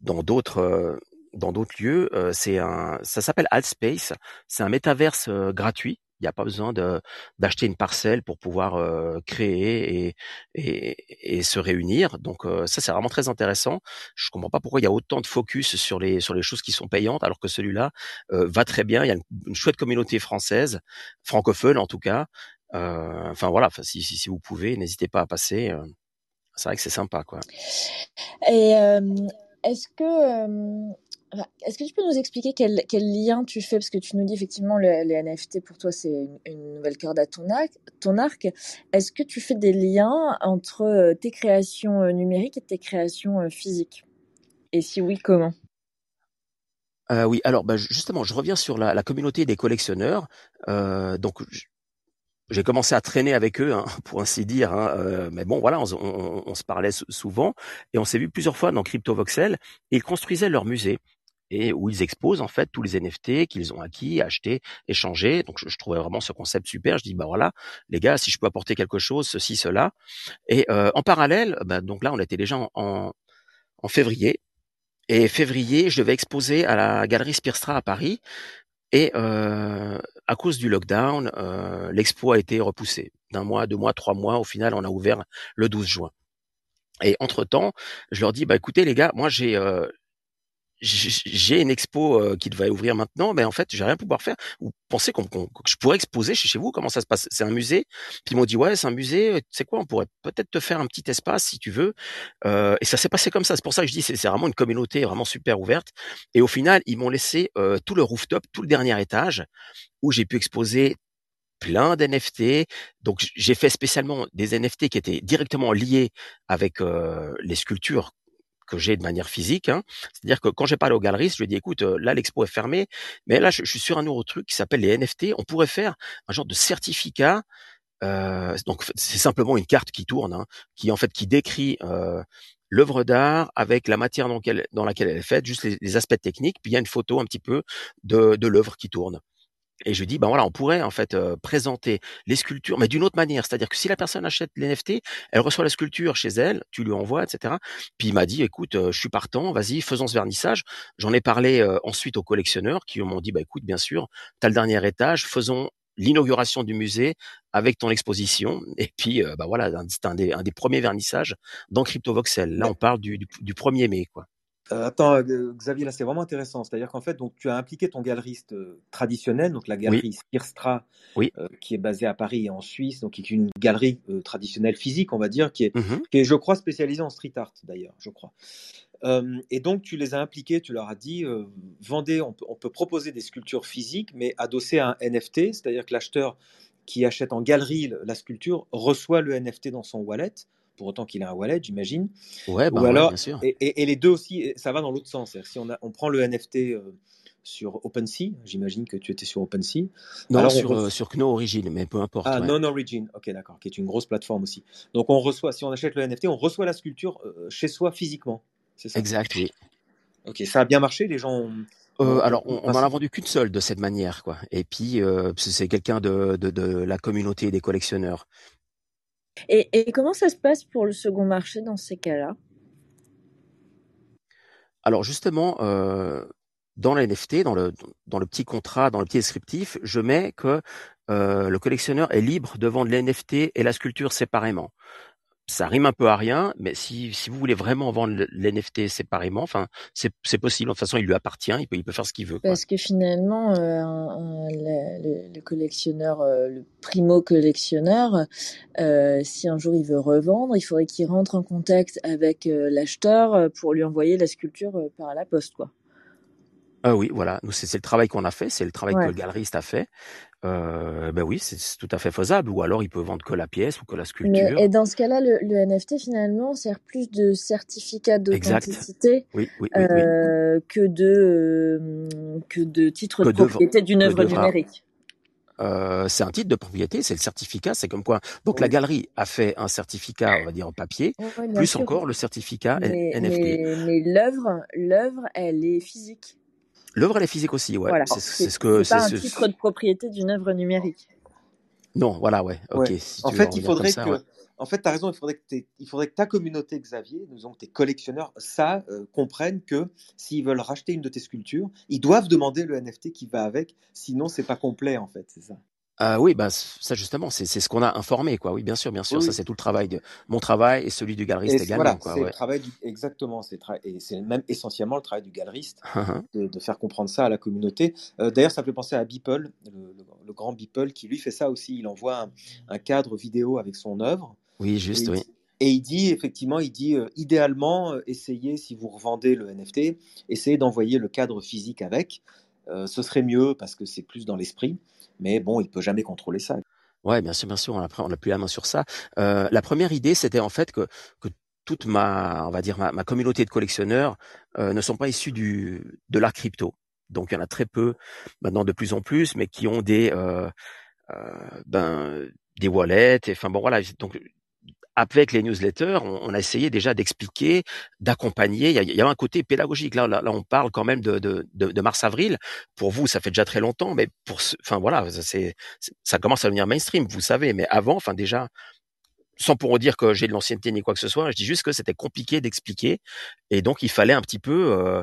dans d'autres euh, dans d'autres lieux. Euh, c'est un, ça s'appelle Altspace. C'est un métaverse euh, gratuit. Il n'y a pas besoin de d'acheter une parcelle pour pouvoir créer et, et, et, se réunir. Donc ça c'est vraiment très intéressant. Je comprends pas pourquoi il y a autant de focus sur les sur les choses qui sont payantes alors que celui-là va très bien. Il y a une, chouette communauté française, francophone en tout cas. enfin voilà, si, si, si, vous pouvez, n'hésitez pas à passer. c'est vrai que c'est sympa quoi. Et est-ce que, euh, est-ce que tu peux nous expliquer quel, lien tu fais? Parce que tu nous dis effectivement le, les NFT pour toi c'est une, nouvelle corde à ton arc. Ton arc. Est-ce que tu fais des liens entre euh, tes créations euh, numériques et tes créations physiques? Et si oui, comment? Oui, alors bah, justement, je reviens sur la, communauté des collectionneurs. donc, j'ai commencé à traîner avec eux, hein, (laughs) pour ainsi dire. Hein, euh, mais bon, voilà, on, on, on se parlait souvent et on s'est vu plusieurs fois dans CryptoVoxel. Ils construisaient leur musée et où ils exposent en fait tous les NFT qu'ils ont acquis, achetés, échangés. Donc je, je, trouvais vraiment ce concept super. Je dis bah voilà, les gars, si je peux apporter quelque chose, ceci, cela. Et euh, en parallèle, bah, donc là on était déjà en, en, en février. Et février, je devais exposer à la galerie Spirstra à Paris. Et euh, à cause du lockdown, euh, l'expo a été repoussée d'un mois, deux mois, trois mois. Au final, on a ouvert le 12 juin. Et entre temps, je leur dis bah écoutez les gars, moi j'ai euh, j'ai une expo euh, qui devait ouvrir maintenant, mais en fait, j'ai rien pouvoir faire. Vous pensez qu'on, qu que je pourrais exposer chez, chez vous Comment ça se passe? C'est un musée? Puis ils m'ont dit ouais, c'est un musée. Tu sais quoi On pourrait peut-être te faire un petit espace si tu veux. Euh, et ça s'est passé comme ça. C'est pour ça que je dis c'est vraiment une communauté vraiment super ouverte. Et au final, ils m'ont laissé euh, tout le rooftop, tout le dernier étage, où j'ai pu exposer plein d'NFT. Donc j'ai fait spécialement des NFT qui étaient directement liés avec euh, les sculptures que j'ai de manière physique. Hein. C'est-à-dire que quand j'ai parlé au galeriste, je lui ai dit, écoute, là, l'expo est fermée, mais là, je, suis sur un nouveau truc qui s'appelle les NFT. On pourrait faire un genre de certificat. Euh, donc, c'est simplement une carte qui tourne, hein, qui en fait qui décrit euh, l'œuvre d'art avec la matière dans, laquelle, elle est faite, juste les, les, aspects techniques, puis il y a une photo un petit peu de, de l'œuvre qui tourne. Et je dis, ben voilà, on pourrait en fait euh, présenter les sculptures, mais d'une autre manière. C'est-à-dire que si la personne achète l'NFT, elle reçoit la sculpture chez elle, tu lui envoies, etc. Puis il m'a dit, écoute, euh, je suis partant, vas-y, faisons ce vernissage. J'en ai parlé euh, ensuite aux collectionneurs qui m'ont dit, bah écoute, bien sûr, tu as le dernier étage, faisons l'inauguration du musée avec ton exposition. (laughs) Et puis, bah voilà, c'est un des, un des premiers vernissages dans CryptoVoxel. Là, on parle du, du, du 1er mai, quoi. Euh, attends, Xavier, là c'est vraiment intéressant. C'est-à-dire qu'en fait, donc tu as impliqué ton galeriste euh, traditionnel, donc la galerie oui. Euh, qui est basée à Paris et en Suisse, donc qui est une galerie euh, traditionnelle physique, on va dire, qui est, Mmh mm -hmm. qui est, je crois, spécialisée en street art d'ailleurs, je crois. et donc tu les as impliqués, tu leur as dit, vendez, on peut, on peut proposer des sculptures physiques, mais adossées à un NFT, c'est-à-dire que l'acheteur qui achète en galerie la sculpture reçoit le NFT dans son wallet pour autant qu'il ait un wallet, j'imagine. Ouais, bah Ou alors, ouais, bien sûr. Et, et, et, les deux aussi, ça va dans l'autre sens. Si on, a, on, prend le NFT euh, sur OpenSea, j'imagine que tu étais sur OpenSea. Non, alors sur, euh, sur Kno Origin, mais peu importe. Ah, ouais. Non Origin, ok, d'accord, qui est une grosse plateforme aussi. Donc on reçoit, si on achète le NFT, on reçoit la sculpture euh, chez soi physiquement. C'est ça? Exact, oui. Ok, ça a bien marché, les gens. Ont... Euh, alors, on, on en a vendu qu'une seule de cette manière, quoi. Et puis, euh, c'est quelqu'un de, de, de, la communauté des collectionneurs. Et, comment ça se passe pour le second marché dans ces cas-là? Alors justement, euh, dans la NFT, dans le, dans le petit contrat, dans le petit descriptif, je mets que euh, le collectionneur est libre de vendre l'NFT et la sculpture séparément ça rime un peu à rien, mais si, si vous voulez vraiment vendre l'NFT séparément, enfin, c'est possible. De toute façon, il lui appartient, il peut, il peut faire ce qu'il veut. Quoi. Parce que finalement, euh, un, le, le, collectionneur, euh, le primo collectionneur, euh, si un jour il veut revendre, il faudrait qu'il rentre en contact avec l'acheteur pour lui envoyer la sculpture par la poste, quoi. Euh, oui, voilà. Nous, c'est le travail qu'on a fait, c'est le travail ouais. que le galeriste a fait. Euh, ben oui, c'est tout à fait faisable. Ou alors, il peut vendre que la pièce ou que la sculpture. Mais, et dans ce cas-là, le, le, NFT finalement sert plus de certificat d'authenticité oui, oui, oui, euh, que de que de titre que de propriété d'une œuvre numérique. Euh, c'est un titre de propriété, c'est le certificat, c'est comme quoi. Donc oui. la galerie a fait un certificat, on va dire en papier, oui, plus sûr. encore le certificat mais, NFT. Mais, mais l'œuvre, l'œuvre, elle est physique. L'œuvre, elle est physique aussi, ouais. Voilà. C'est ce que c'est pas un ce... titre de propriété d'une œuvre numérique. Non, voilà, ouais. Ok. Ouais. Si en fait, il faudrait ça, que. Ouais. En fait, tu as raison, il faudrait, que il faudrait que ta communauté, Xavier, nous tes collectionneurs, ça, euh, comprennent que s'ils veulent racheter une de tes sculptures, ils doivent demander le NFT qui va avec, sinon c'est pas complet, en fait, c'est ça. Euh, oui, bah ça justement, c'est ce qu'on a informé, quoi. Oui, bien sûr, bien sûr. Oui. Ça, c'est tout le travail de mon travail et celui du galeriste et également. Voilà, quoi, c'est ouais. le travail du, exactement. C'est et c'est même essentiellement le travail du galeriste de, de, faire comprendre ça à la communauté. Euh, D'ailleurs, ça me fait penser à Beeple, le, le, le, grand Beeple, qui lui fait ça aussi. Il envoie un, un cadre vidéo avec son œuvre. Oui, juste, et oui. Et il dit effectivement, il dit euh, idéalement, euh, essayez si vous revendez le NFT, essayez d'envoyer le cadre physique avec. Ce serait mieux parce que c'est plus dans l'esprit. Mais bon, il peut jamais contrôler ça. Ouais, bien sûr, bien sûr. On n'a plus la main sur ça. Euh, la première idée, c'était en fait que, que toute ma, on va dire ma, ma communauté de collectionneurs euh, ne sont pas issus du de l'art crypto. Donc il y en a très peu maintenant, de plus en plus, mais qui ont des euh, ben des wallets. Et, enfin bon voilà. Donc avec les newsletters, on, a essayé déjà d'expliquer, d'accompagner. Il, y a, un côté pédagogique. Là, là, on parle quand même de, mars-avril. Pour vous, ça fait déjà très longtemps, mais pour, enfin voilà, c'est, ça commence à devenir mainstream, vous savez. Mais avant, enfin déjà, sans pour dire que j'ai de l'ancienneté ni quoi que ce soit, je dis juste que c'était compliqué d'expliquer, et donc il fallait un petit peu. Euh,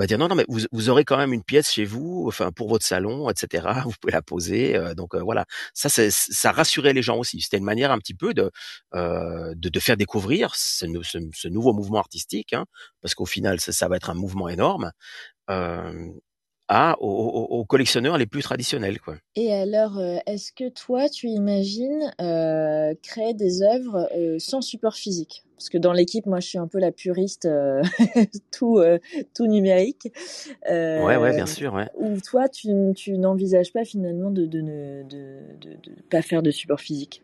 bah dire non non mais vous, vous aurez quand même une pièce chez vous enfin pour votre salon etc (laughs) vous pouvez la poser euh, donc euh, voilà ça ça rassurait les gens aussi c'était une manière un petit peu de euh, de, faire découvrir ce, nouveau mouvement artistique hein, parce qu'au final ça, va être un mouvement énorme à, aux, aux, collectionneurs les plus traditionnels. Quoi. Et alors, est-ce que toi, tu imagines créer des œuvres sans support physique? Parce que dans l'équipe, moi, je suis un peu la puriste, (laughs) tout, tout numérique. ouais, ouais, bien sûr. Ouais. Ou toi, tu, tu n'envisages pas finalement de de ne de, de, de, pas faire de support physique?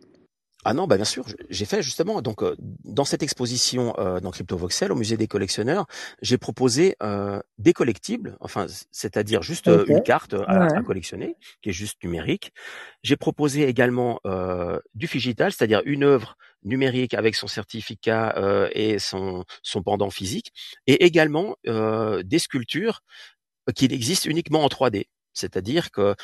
Ah non, bah bien sûr, j'ai fait justement. Donc euh, dans cette exposition euh, dans Crypto Voxel au musée des collectionneurs, j'ai proposé euh, des collectibles, enfin c'est-à-dire juste une carte à, collectionner qui est juste numérique. J'ai proposé également du digital, c'est-à-dire une œuvre numérique avec son certificat et son son pendant physique, et également des sculptures qui existent uniquement en 3D. C'est-à-dire que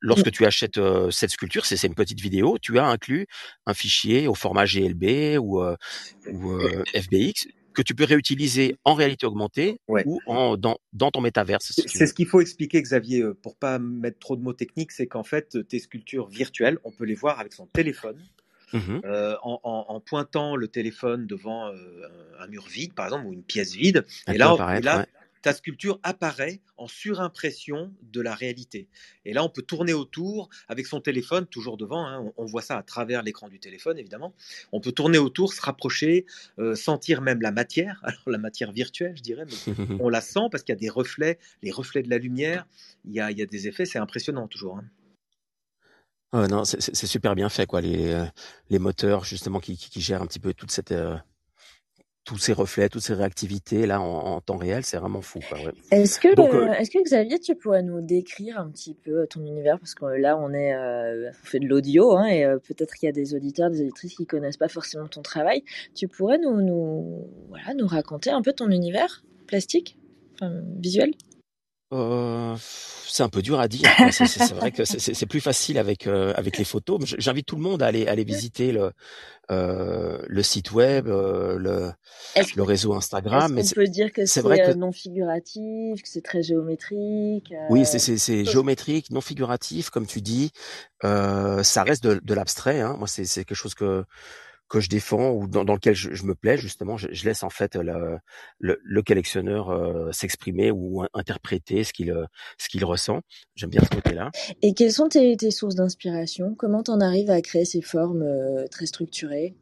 lorsque tu achètes cette sculpture, c'est une petite vidéo, tu as inclus un fichier au format GLB ou, ou FBX que tu peux réutiliser en réalité augmentée ou en, dans, dans ton métaverse. c'est ce qu'il faut expliquer, Xavier, pour pas mettre trop de mots techniques, c'est qu'en fait, tes sculptures virtuelles, on peut les voir avec son téléphone. Mmh euh, en, en, en, pointant le téléphone devant euh, un mur vide, par exemple, ou une pièce vide. Et là, et là, ta sculpture apparaît en surimpression de la réalité. Et là, on peut tourner autour avec son téléphone, toujours devant, hein, on, voit ça à travers l'écran du téléphone, évidemment. On peut tourner autour, se rapprocher, euh, sentir même la matière, (laughs) alors la matière virtuelle, je dirais, mais (laughs) on la sent parce qu'il y a des reflets, les reflets de la lumière, il y a, il y a des effets, c'est impressionnant toujours. Hein. non, c'est super bien fait, quoi. Les, euh, les moteurs, justement, qui, qui, gèrent un petit peu toute cette, euh, tous ces reflets, toutes ces réactivités là en, temps réel, c'est vraiment fou. Est-ce que, euh, est-ce que Xavier, tu pourrais nous décrire un petit peu euh, ton univers? Parce que là on est, euh, on fait de l'audio hein, et peut-être qu'il y a des auditeurs, des auditrices qui connaissent pas forcément ton travail. Tu pourrais nous, nous, voilà, nous raconter un peu ton univers plastique, enfin, visuel? Euh, c'est un peu dur à dire. C'est vrai que c'est plus facile avec euh, avec les photos. J'invite tout le monde à aller aller visiter le euh, le site web, le le réseau Instagram. Qu'on peut dire que c'est que... non figuratif, que c'est très géométrique Oui, c'est géométrique, non figuratif, comme tu dis. ça reste de, de l'abstrait. Hein. Moi, c'est quelque chose que que je défends ou dans, lequel je, me plais justement, je, je laisse en fait le, le, le collectionneur euh, s'exprimer ou interpréter ce qu'il euh, ce qu'il ressent. J'aime bien ce côté-là. Et quelles sont tes, tes sources d'inspiration? Comment t'en arrives à créer ces formes euh, très structurées?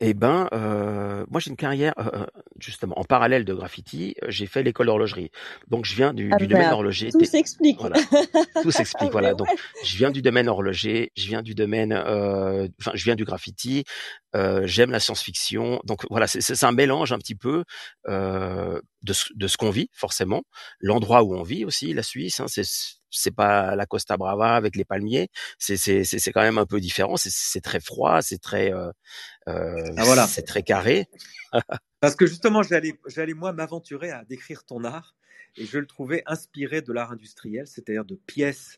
Eh ben, euh, moi j'ai une carrière euh, euh, justement en parallèle de graffiti. J'ai fait l'école d'horlogerie, donc je viens du, ah du domaine horloger. Tout s'explique. Voilà, tout s'explique. Voilà, (laughs) donc je viens du domaine horloger, je viens du domaine, euh, enfin je viens du graffiti. Euh, J'aime la science-fiction, donc voilà, c'est un mélange un petit peu euh, de, de ce qu'on vit forcément, l'endroit où on vit aussi, la Suisse. Hein, c'est c'est pas la Costa Brava avec les palmiers. C'est c'est c'est quand même un peu différent. C'est très froid, c'est très euh, euh, ah, voilà. c'est très carré. (laughs) Parce que justement, j'allais j'allais moi m'aventurer à décrire ton art et je le trouvais inspiré de l'art industriel, c'est-à-dire de pièces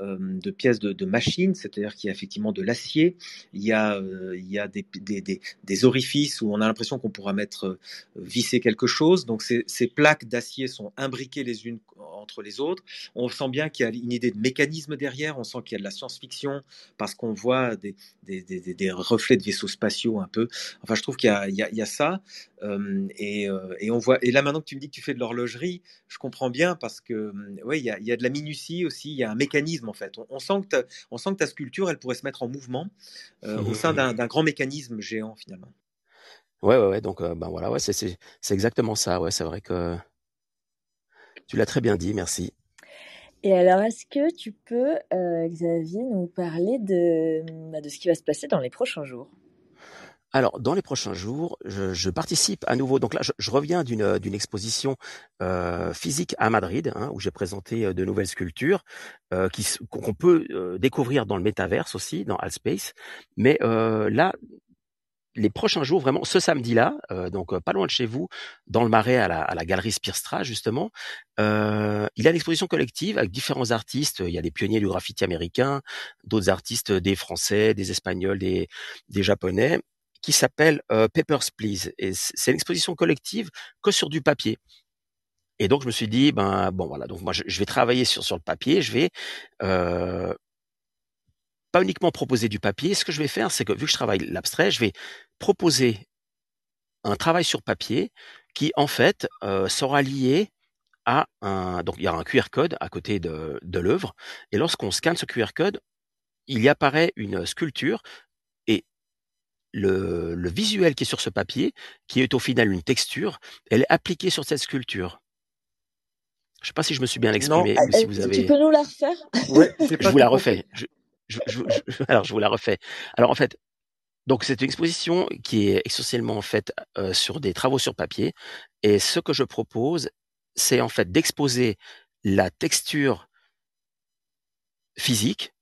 de pièces de, machines, c'est-à-dire qu'il y a effectivement de l'acier, il y a, euh, il y a des, des, orifices où on a l'impression qu'on pourra mettre euh, visser quelque chose. Donc ces, ces plaques d'acier sont imbriquées les unes entre les autres. On sent bien qu'il y a une idée de mécanisme derrière, on sent qu'il y a de la science-fiction parce qu'on voit des, reflets de vaisseaux spatiaux un peu. Enfin, je trouve qu'il y, y, y a, ça. et, et, on voit. Et là, maintenant que tu me dis que tu fais de l'horlogerie, je comprends bien parce que ouais, il y a, il y a de la minutie aussi. Il y a un mécanisme en fait. On, sent que ta, on sent que ta sculpture, elle pourrait se mettre en mouvement au sein (laughs) d'un grand mécanisme géant finalement. Ouais, ouais, ouais. Donc, ben voilà, ouais, c'est exactement ça. Ouais, c'est vrai que tu l'as très bien dit, merci. Et alors, est-ce que tu peux, euh, Xavier, nous parler de, bah, de ce qui va se passer dans les prochains jours? Alors, dans les prochains jours, je, je participe à nouveau. Donc là, je, je reviens d'une d'une exposition euh, physique à Madrid, hein, où j'ai présenté euh, de nouvelles sculptures euh, qui qu'on peut euh, découvrir dans le métaverse aussi, dans Altspace. Mais euh, là, les prochains jours, vraiment, ce samedi-là, euh, donc euh, pas loin de chez vous, dans le Marais, à la, à la galerie Spirstra, justement, euh, il y a une exposition collective avec différents artistes. Il y a des pionniers du graffiti américain, d'autres artistes, des Français, des Espagnols, des, des Japonais, qui s'appelle euh, Papers, Please. Et c'est une exposition collective que sur du papier. Et donc je me suis dit, ben bon voilà, donc moi je, vais travailler sur sur le papier, je vais euh, pas uniquement proposer du papier. Ce que je vais faire, c'est que vu que je travaille l'abstrait, je vais proposer un travail sur papier qui en fait euh, sera lié à un donc il y a un QR code à côté de, de l'œuvre et lorsqu'on scanne ce QR code, il y apparaît une sculpture le, le visuel qui est sur ce papier, qui est au final une texture, elle est appliquée sur cette sculpture. Je sais pas si je me suis bien exprimé ou si vous Tu avez. peux nous la refaire? Ouais, Je vous la refais. Je, je, je, je- alors je vous la refais. Alors en fait, donc c'est une exposition qui est essentiellement en fait euh, sur des travaux sur papier. Et ce que je propose, c'est en fait d'exposer la texture physique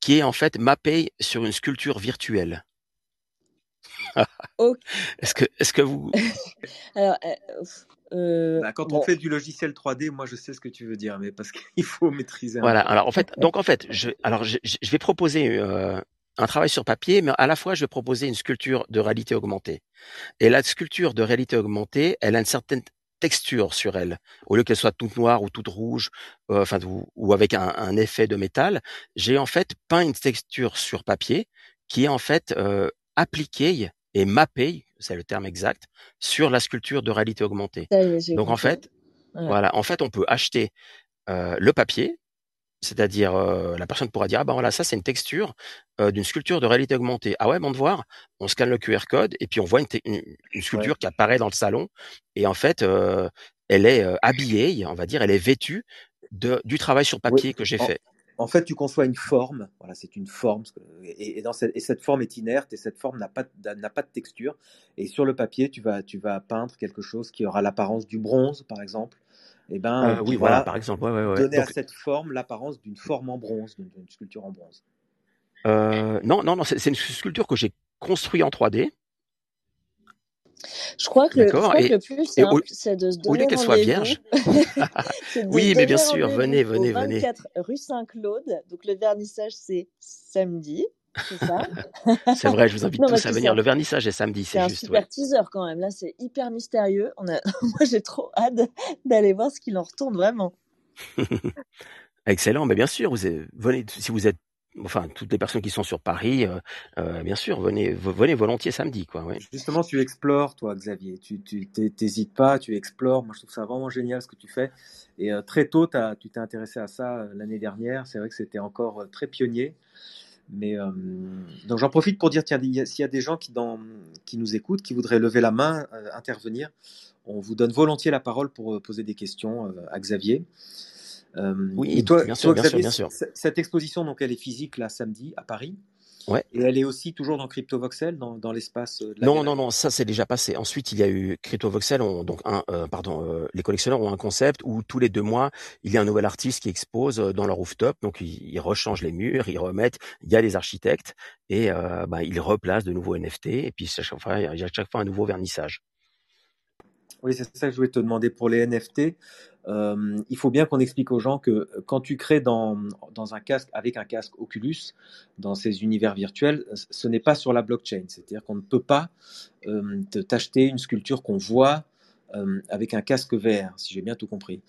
qui est en fait mappée sur une sculpture virtuelle. Ok. Est-ce que, est-ce que vous, (laughs) Alors, euh, euh, Bah, quand on bon, fait du logiciel 3D, moi je sais ce que tu veux dire, mais parce qu'il (laughs) faut maîtriser un voilà. peu. Alors en fait, donc en fait, (laughs) je, alors je, je je vais proposer euh, un travail sur papier, mais à la fois je vais proposer une sculpture de réalité augmentée. Et la sculpture de réalité augmentée, elle a une certaine texture sur elle. Au lieu qu'elle soit toute noire ou toute rouge, euh, enfin ou, ou avec un, un effet de métal, j'ai en fait peint une texture sur papier qui est en fait euh, appliquée et mappée, c'est le terme exact, sur la sculpture de réalité augmentée. Donc en fait, Ouais. voilà, en fait, on peut acheter euh, le papier, c'est-à-dire euh, la personne pourra dire ah ben voilà ça c'est une texture euh, d'une sculpture de réalité augmentée. Ah ouais, bon de voir. On scanne le QR code et puis on voit une, une, une sculpture Ouais. qui apparaît dans le salon et en fait euh, elle est euh, habillée, on va dire, elle est vêtue de, du travail sur Oui. papier que j'ai En, fait. En fait, tu conçois une forme. Voilà, c'est une forme. Et, et dans cette, et cette forme est inerte et cette forme n'a pas, de- n'a pas de texture. Et sur le papier, tu vas, tu vas peindre quelque chose qui aura l'apparence du bronze, par exemple. Et ben, Euh, qui oui, voilà, par exemple. Ouais, ouais, ouais. donner à cette forme l'apparence d'une forme en bronze, d'une sculpture en bronze. euh, non, non, non, c'est c'est une sculpture que j'ai construite en 3D, Je crois que le, que plus simple, c'est de se au lieu donner qu'elle soit vierge, (laughs) (laughs) oui, mais bien sûr, venez, venez, venez. 24 rue Saint-Claude. Donc le vernissage, c'est samedi, c'est ça? (laughs) C'est vrai, je vous invite Non, tous à venir. Le vernissage est samedi, c'est c'est un juste, super ouais. teaser quand même. Là, c'est hyper mystérieux. On a... Moi, j'ai trop hâte d'aller voir ce qu'il en retourne vraiment. Excellent, mais bien sûr, vous êtes- venez si vous êtes, enfin toutes les personnes qui sont sur Paris, euh, euh, bien sûr, venez, venez volontiers samedi, quoi. Justement, tu explores, toi, Xavier. Tu tu- t'hé- t'hésites pas, tu explores. Moi, je trouve ça vraiment génial ce que tu fais. Et euh, très tôt, tu t'es intéressé à ça l'année dernière. C'est vrai que c'était encore très pionnier. Mais donc j'en profite pour dire, tiens, s'il y a des gens qui, nous écoutent, qui voudraient lever la main, intervenir, on vous donne volontiers la parole pour poser des questions à Xavier. Euh, et Oui, toi, bien toi, sûr, bien sûr, bien sûr. cette exposition, donc elle est physique là samedi à Paris, Ouais. et elle est aussi toujours dans CryptoVoxel, dans, dans l'espace euh, Non, non, non, ça c'est déjà passé. Ensuite, il y a eu CryptoVoxel, on, donc un, euh, pardon, euh, les collectionneurs ont un concept où tous les deux mois, il y a un nouvel artiste qui expose dans leur rooftop, donc ils, ils rechangent les murs, ils remettent, il y a des architectes et euh, bah, ils replacent de nouveaux NFT et puis à chaque fois, il y a à chaque fois un nouveau vernissage. Oui, c'est ça que je voulais te demander pour les NFT. euh, il faut bien qu'on explique aux gens que euh, quand tu crées dans, dans un casque, avec un casque Oculus, dans ces univers virtuels, ce ce n'est pas sur la blockchain. C'est-à-dire qu'on ne peut pas euh, te- t'acheter une sculpture qu'on voit euh, avec un casque VR, si j'ai bien tout compris.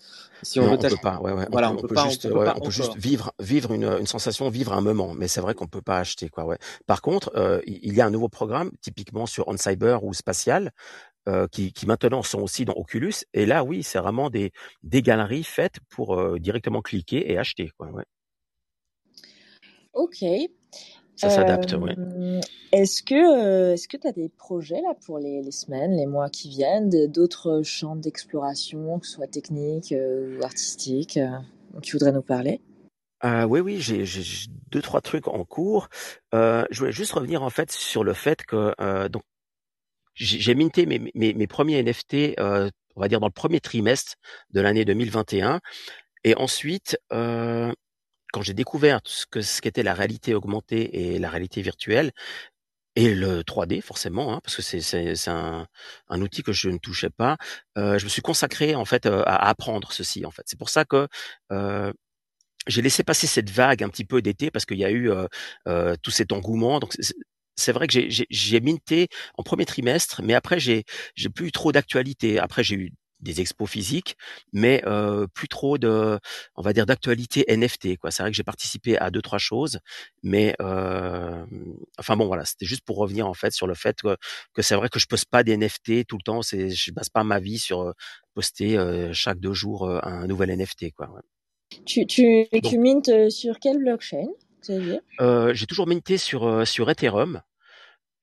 Si on on peut pas. Ouais, ouais. On peut, on on juste, peut ouais, pas on peut juste encore. vivre, vivre une, une sensation, vivre un moment. Mais c'est vrai qu'on peut pas acheter, quoi. Ouais. Par contre, euh, il y a un nouveau programme, typiquement sur On Cyber ou Spatial, euh, qui, qui maintenant sont aussi dans Oculus. Et là, oui, c'est vraiment des, des galeries faites pour euh, directement cliquer et acheter, quoi. Ouais. Ok. Ça s'adapte, ouais. Euh, est-ce que est-ce que tu as des projets là pour les, les semaines, les mois qui viennent, d'autres champs d'exploration, que ce soit technique ou artistique, dont tu voudrais nous parler? Euh, oui, oui, j'ai deux trois trucs en cours. Euh, je voulais juste revenir en fait sur le fait que euh, donc j'ai minté mes, mes, mes, premiers NFT, euh, on va dire dans le premier trimestre de l'année 2021. Et ensuite, euh, quand j'ai découvert ce que ce qu'était la réalité augmentée et la réalité virtuelle, et le 3D forcément, hein, parce que c'est un, un outil que je ne touchais pas. Euh, je me suis consacré en fait euh, à apprendre ceci en fait. C'est pour ça que euh, j'ai laissé passer cette vague un petit peu d'été parce qu'il y a eu euh, euh tout cet engouement. C'est vrai que j'ai minté en premier trimestre, mais après j'ai j'ai plus eu trop d'actualité. Après j'ai eu des expos physiques, mais euh, plus trop de, on va dire, d'actualité NFT. Quoi. C'est vrai que j'ai participé à deux trois choses, mais euh, enfin bon voilà, c'était juste pour revenir en fait sur le fait que, que c'est vrai que je poste pas des NFT tout le temps. C'est, je passe pas ma vie sur poster euh, chaque deux jours euh, un nouvel NFT. Quoi. Ouais. Tu tu, tu mintes sur quelle blockchain? euh, J'ai toujours minté sur sur Ethereum.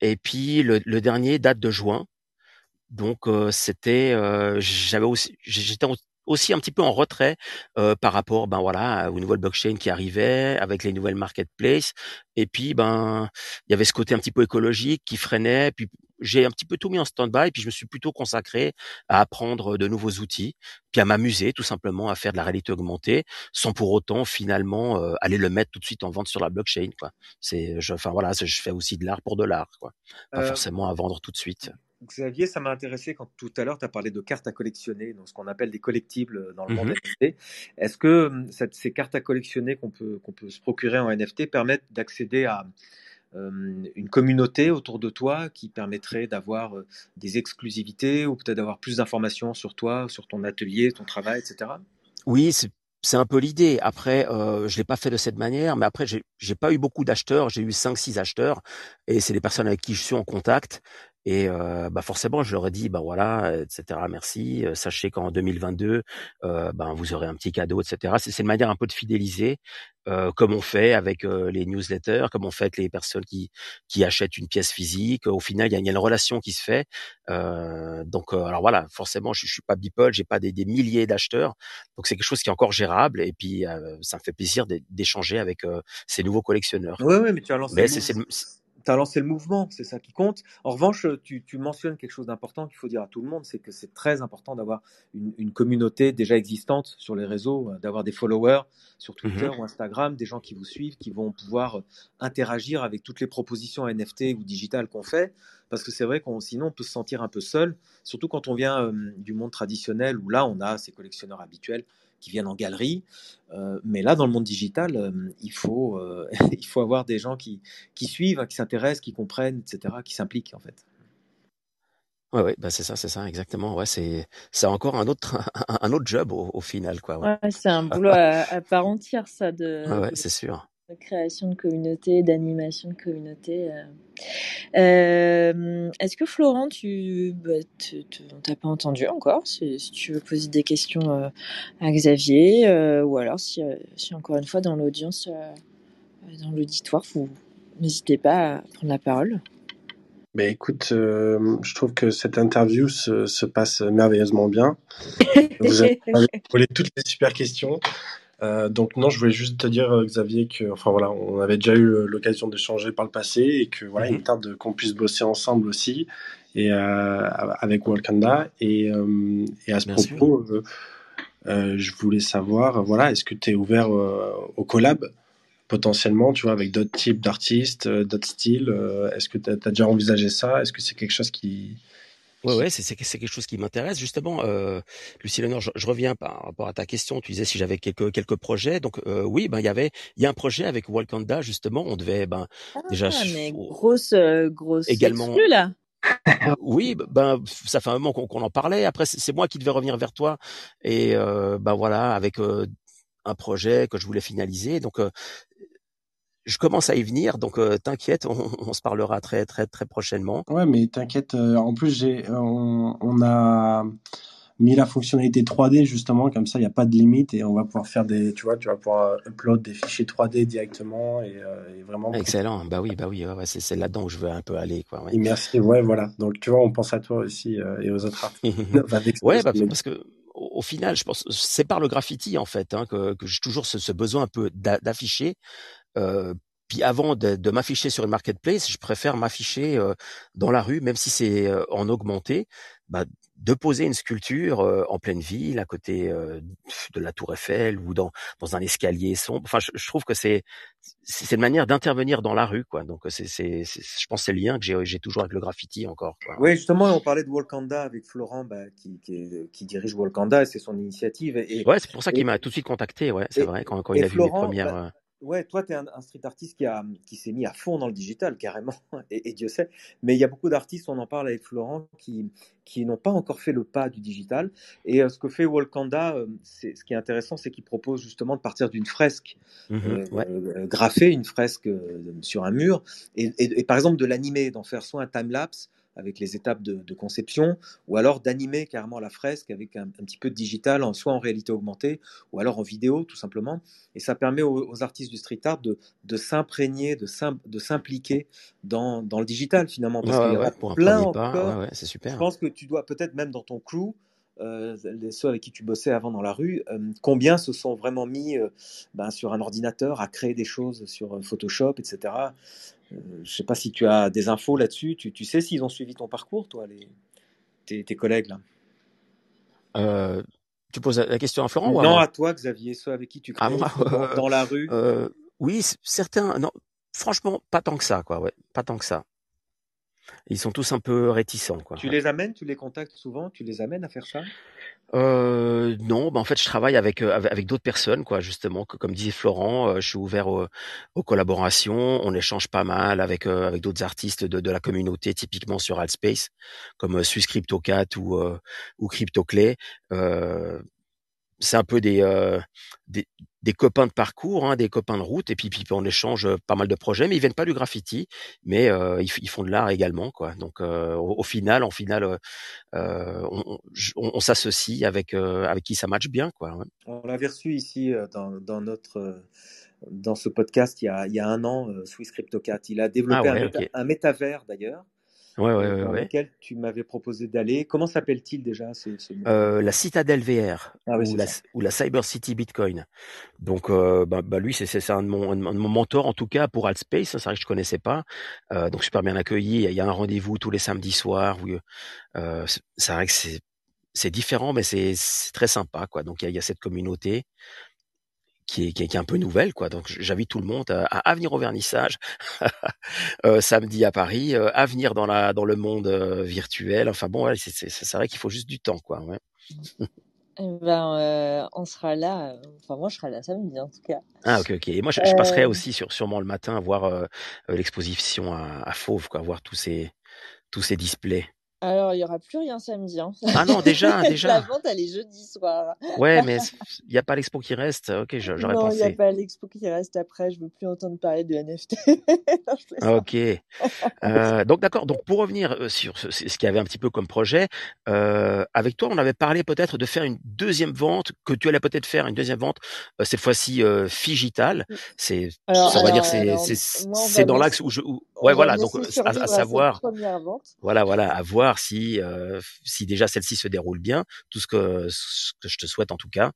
Et puis le, dernier date de juin. Donc c'était, j'avais aussi, j'étais aussi un petit peu en retrait par rapport, ben voilà, aux nouvelles blockchains qui arrivaient, avec les nouvelles marketplaces. Et puis ben, il y avait ce côté un petit peu écologique qui freinait. Puis j'ai un petit peu tout mis en stand-by. Puis je me suis plutôt consacré à apprendre de nouveaux outils, puis à m'amuser tout simplement à faire de la réalité augmentée, sans pour autant finalement aller le mettre tout de suite en vente sur la blockchain. Quoi. C'est, enfin voilà, je fais aussi de l'art pour de l'art, quoi. Pas euh... forcément à vendre tout de suite. Xavier, ça m'a intéressé quand tout à l'heure tu as parlé de cartes à collectionner, donc ce qu'on appelle des collectibles dans le mmh monde NFT. Est-ce que hum, cette, ces cartes à collectionner qu'on peut, qu'on peut se procurer en NFT permettent d'accéder à euh, une communauté autour de toi qui permettrait d'avoir euh, des exclusivités ou peut-être d'avoir plus d'informations sur toi, sur ton atelier, ton travail, etc. Oui, c'est un peu l'idée. Après, euh, je l'ai pas fait de cette manière, mais après, j'ai, pas eu beaucoup d'acheteurs. J'ai eu cinq, six acheteurs, et c'est des personnes avec qui je suis en contact. Et euh, bah forcément, je leur ai dit, bah voilà, etc. Merci. Sachez qu'en 2022, euh, ben vous aurez un petit cadeau, etc. C'est une manière un peu de fidéliser, euh, comme on fait avec les newsletters, comme on fait avec les personnes qui qui achètent une pièce physique. Au final, il y a, y a, une relation qui se fait. donc, alors voilà, forcément, je, je suis pas Beeple, j'ai pas des, des milliers d'acheteurs, donc c'est quelque chose qui est encore gérable. Et puis, ça me fait plaisir d'échanger avec ces nouveaux collectionneurs. Oui, oui, mais tu as lancé. Mais c'est tu as lancé le mouvement, c'est ça qui compte. En revanche, tu, tu mentionnes quelque chose d'important qu'il faut dire à tout le monde, c'est que c'est très important d'avoir une, une, communauté déjà existante sur les réseaux, euh, d'avoir des followers sur Twitter mmh. ou Instagram, des gens qui vous suivent, qui vont pouvoir euh, interagir avec toutes les propositions NFT ou digitales qu'on fait. Parce que c'est vrai qu'on sinon on peut se sentir un peu seul, surtout quand on vient euh, du monde traditionnel où là on a ces collectionneurs habituels qui viennent en galerie. Euh, mais là, dans le monde digital, euh, il, faut, euh, (laughs) il faut avoir des gens qui, qui suivent, hein, qui s'intéressent, qui comprennent, etc., qui s'impliquent en fait. Ouais, ouais, bah c'est ça, c'est ça, exactement. Ouais, c'est, c'est encore un autre, (laughs) un, autre job au, au final, quoi. Ouais. ouais c'est un boulot à, à, part entière, ça, de. Ouais, ouais c'est sûr de création de communauté, d'animation de communauté. Euh. Euh, Est-ce que Florent, tu, bah, on t'a pas entendu encore si, si, tu veux poser des questions euh, à Xavier, euh, ou alors si, si, encore une fois dans l'audience, dans l'auditoire, vous n'hésitez pas à prendre la parole. Ben écoute, je trouve que cette interview se, se passe merveilleusement bien. (laughs) Vous avez posé toutes les super questions. Euh, donc non, je voulais juste te dire, euh, Xavier, que enfin voilà, on avait déjà eu euh, l'occasion d'échanger par le passé et que voilà, mmh. il me tarde qu'on puisse bosser ensemble aussi et euh, avec Walkanda et, euh, et à ce Bien propos, je voulais savoir, voilà, est-ce que tu es ouvert au collab potentiellement, tu vois, avec d'autres types d'artistes, d'autres styles Est-ce que tu as, déjà envisagé ça? Est-ce que c'est quelque chose qui Ouais, ouais, c'est quelque chose qui m'intéresse justement. Euh, Lucie Léonard, je, je, reviens par rapport à ta question. Tu disais si j'avais quelques quelques projets. Donc euh, oui, ben il y avait il y a un projet avec Walkanda justement. On devait ben ah, déjà mais grosse euh, grosse également exclue, là. (laughs) oui, ben ça fait un moment qu'on qu en parlait. Après c'est moi qui devais revenir vers toi et euh, ben voilà avec euh, un projet que je voulais finaliser. Donc euh, je commence à y venir, donc euh, t'inquiète, on, on, se parlera très très très prochainement. Ouais, mais t'inquiète. Euh, en plus, j'ai, on, on, a mis la fonctionnalité 3D justement, comme ça, il n'y a pas de limite et on va pouvoir faire des, tu vois, tu vas pouvoir euh, upload des fichiers 3D directement et, et vraiment. Excellent. Bah oui, bah oui, ouais, c'est, c'est là-dedans où je veux un peu aller, quoi. Ouais. Et merci. Ouais, voilà. Donc tu vois, on pense à toi aussi et aux autres artistes. (laughs) ouais, bah, parce que au final, je pense, c'est par le graffiti en fait hein, que, que j'ai toujours ce, ce, besoin un peu d'afficher euh, puis avant de, de m'afficher sur une marketplace, je préfère m'afficher euh, dans la rue, même si c'est euh, en augmenté, bah, de poser une sculpture euh, en pleine ville, à côté de la Tour Eiffel ou dans, dans un escalier sombre. Enfin, je, je trouve que c'est c'est une manière d'intervenir dans la rue, quoi. Donc c'est c'est je pense c'est le lien que j'ai j'ai toujours avec le graffiti encore. Quoi. Oui, justement, on parlait de Walkanda avec Florent, bah, qui, qui, qui, dirige Walkanda, c'est son initiative. Et, ouais, c'est pour ça qu'il m'a tout de suite contacté. Ouais, c'est vrai quand, quand il a vu les premières. Bah, Ouais, toi, tu es un, street artiste qui, a, qui s'est mis à fond dans le digital, carrément, (laughs) et, Dieu sait. Mais il y a beaucoup d'artistes, on en parle avec Florent, qui, qui n'ont pas encore fait le pas du digital. Et euh, ce que fait Walkanda, euh, c'est, ce qui est intéressant, c'est qu'il propose justement de partir d'une fresque mmh euh, graffée, une fresque sur un mur, et, et, par exemple de l'animer, d'en faire soit un time-lapse, avec les étapes de, conception, ou alors d'animer carrément la fresque avec un, petit peu de digital, en, soit en réalité augmentée, ou alors en vidéo tout simplement. Et ça permet aux, artistes du street art de, de s'imprégner, de, s'impliquer dans, dans, le digital finalement. Parce qu'il y a plein encore. c'est super. Je pense que tu dois peut-être même dans ton crew, euh, ceux avec qui tu bossais avant dans la rue, euh, combien se sont vraiment mis euh, ben, sur un ordinateur à créer des choses sur Photoshop, etc. Euh, je ne sais pas si tu as des infos là-dessus. Tu, tu, sais s'ils ont suivi ton parcours, toi, les, tes, tes collègues là? Euh, Tu poses la question à Florent ou à Non, à toi, Xavier, ceux avec qui tu crées dans, dans, la rue. Euh, oui, certains. Non, franchement, pas tant que ça, quoi. Ouais, pas tant que ça. Ils sont tous un peu réticents. Quoi. Tu les amènes, tu les contactes souvent, tu les amènes à faire ça? Euh, Non, bah en fait, je travaille avec euh, avec, d'autres personnes, quoi. Justement, comme disait Florent, euh, je suis ouvert aux, collaborations. On échange pas mal avec euh, avec d'autres artistes de, de la communauté, typiquement sur Altspace, comme Swiss CryptoCat ou ou CryptoClay. C'est un peu des, des des copains de parcours, hein, des copains de route, et puis, puis on échange euh, pas mal de projets, mais ils viennent pas du graffiti, mais euh, ils, ils, font de l'art également, quoi. Donc euh, au, final, en final, euh, on, on, s'associe avec avec qui ça match bien, quoi. On l'avait reçu ici dans, dans notre dans ce podcast il y a, il y a un an, Swiss CryptoCat. Il a développé ah un, un métavers d'ailleurs ouais, ouais, ouais, dans lequel tu m'avais proposé d'aller. Comment s'appelle-t-il déjà ce, ce... Euh, La Citadelle VR ah, ou, la, ou, la, Cyber City Bitcoin. Donc, euh, bah, bah, lui, c'est un, de mon, un de mon mentor en tout cas pour Altspace. C'est vrai que je connaissais pas. Euh, donc super bien accueilli. Il y a un rendez-vous tous les samedis soirs. Où, euh, c'est vrai que c'est c'est différent, mais c'est très sympa, quoi. Donc il y, y a, cette communauté qui est, qui est, un peu nouvelle, quoi. Donc j'invite tout le monde à, à, venir au vernissage (laughs) euh, samedi à Paris, euh, à venir dans la dans le monde euh, virtuel. Enfin bon, ouais, c'est vrai qu'il faut juste du temps, quoi. Ouais. Eh ben, euh, on sera là. Enfin, moi, je serai là samedi, en tout cas. Ah, ok, ok. Et moi, je, je passerai aussi sur, sûrement le matin voir l'exposition à, à, Fauve, quoi, voir tous ces tous ces displays. Alors, il y aura plus rien samedi. Hein. Ah non, déjà, (laughs) déjà. La vente, elle est jeudi soir. Ouais, mais il n'y a pas l'expo qui reste. Ok, j'aurais pensé. Non, il n'y a pas l'expo qui reste après. Je veux plus entendre parler de NFT. (laughs) ok. Euh, donc d'accord. Donc pour revenir euh, sur ce, ce qu'il y avait un petit peu comme projet, euh, avec toi, on avait parlé peut-être de faire une deuxième vente, que tu allais peut-être faire une deuxième vente euh, cette fois-ci digitale. C'est, on va dire, c'est, c'est, dans l'axe où je, où, ouais, voilà. Donc à, à savoir, voilà, voilà, à voir si euh, si déjà celle-ci se déroule bien, tout ce que ce que je te souhaite en tout cas.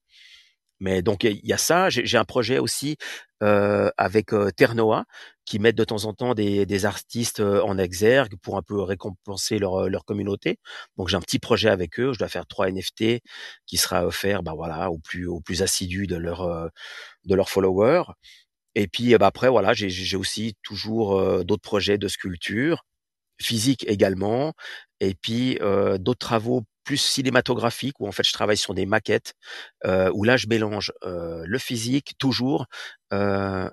Mais donc il y a ça. J'ai un projet aussi euh, avec euh, Ternoa qui mettent de temps en temps des, des artistes euh, en exergue pour un peu récompenser leur, leur communauté. Donc j'ai un petit projet avec eux. Je dois faire trois NFT qui sera offert, bah voilà, aux plus aux plus assidus de leur de leurs followers. Et puis bah, après voilà, j'ai aussi toujours d'autres projets de sculpture physique également, et puis euh, d'autres travaux plus cinématographiques où en fait je travaille sur des maquettes euh, où là je mélange euh, le physique toujours, euh,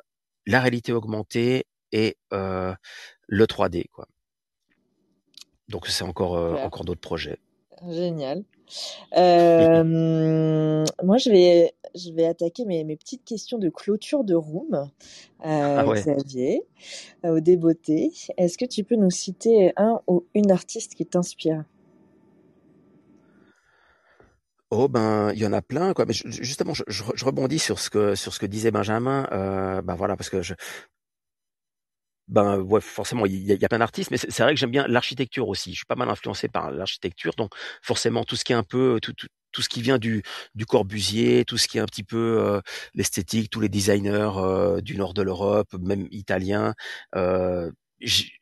la réalité augmentée et euh, le 3D quoi. Donc c'est encore euh, encore d'autres projets. Génial. Euh, moi, je vais, je vais attaquer mes, mes, petites questions de clôture de room. Euh, ah ouais. Xavier, euh, au débeauté. Est-ce que tu peux nous citer un ou une artiste qui t'inspire? Oh ben il y en a plein quoi mais justement je, je, je, rebondis sur ce que sur ce que disait Benjamin euh, ben voilà parce que je ben ouais, forcément, il y, a, y a plein d'artistes, mais c'est vrai que j'aime bien l'architecture aussi. Je suis pas mal influencé par l'architecture, donc forcément tout ce qui est un peu tout, tout, tout ce qui vient du, du Corbusier, tout ce qui est un petit peu euh, l'esthétique, tous les designers euh, du nord de l'Europe, même italiens. Euh,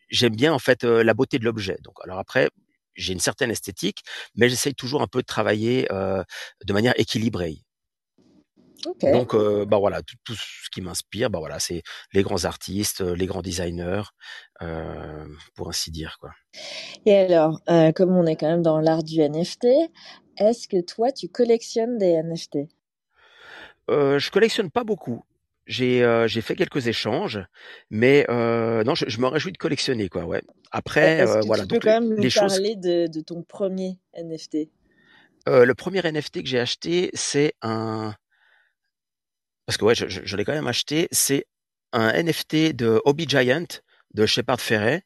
j'aime bien en fait la beauté de l'objet. Donc alors après, j'ai une certaine esthétique, mais j'essaye toujours un peu de travailler de manière équilibrée. Donc, euh, bah voilà, tout, tout ce qui m'inspire, bah voilà, c'est les grands artistes, les grands designers, euh, pour ainsi dire, quoi. Et alors, euh, comme on est quand même dans l'art du NFT, est-ce que toi, tu collectionnes des NFT euh, Je collectionne pas beaucoup. J'ai euh, fait quelques échanges, mais euh, non, je, je, me réjouis de collectionner, quoi. Ouais. Après, que voilà. Tu peux quand même nous parler de, de, ton premier NFT Le premier NFT que j'ai acheté, c'est un parce que ouais, je, je, l'ai quand même acheté, c'est un NFT de Hobby Giant de Shepard Ferret.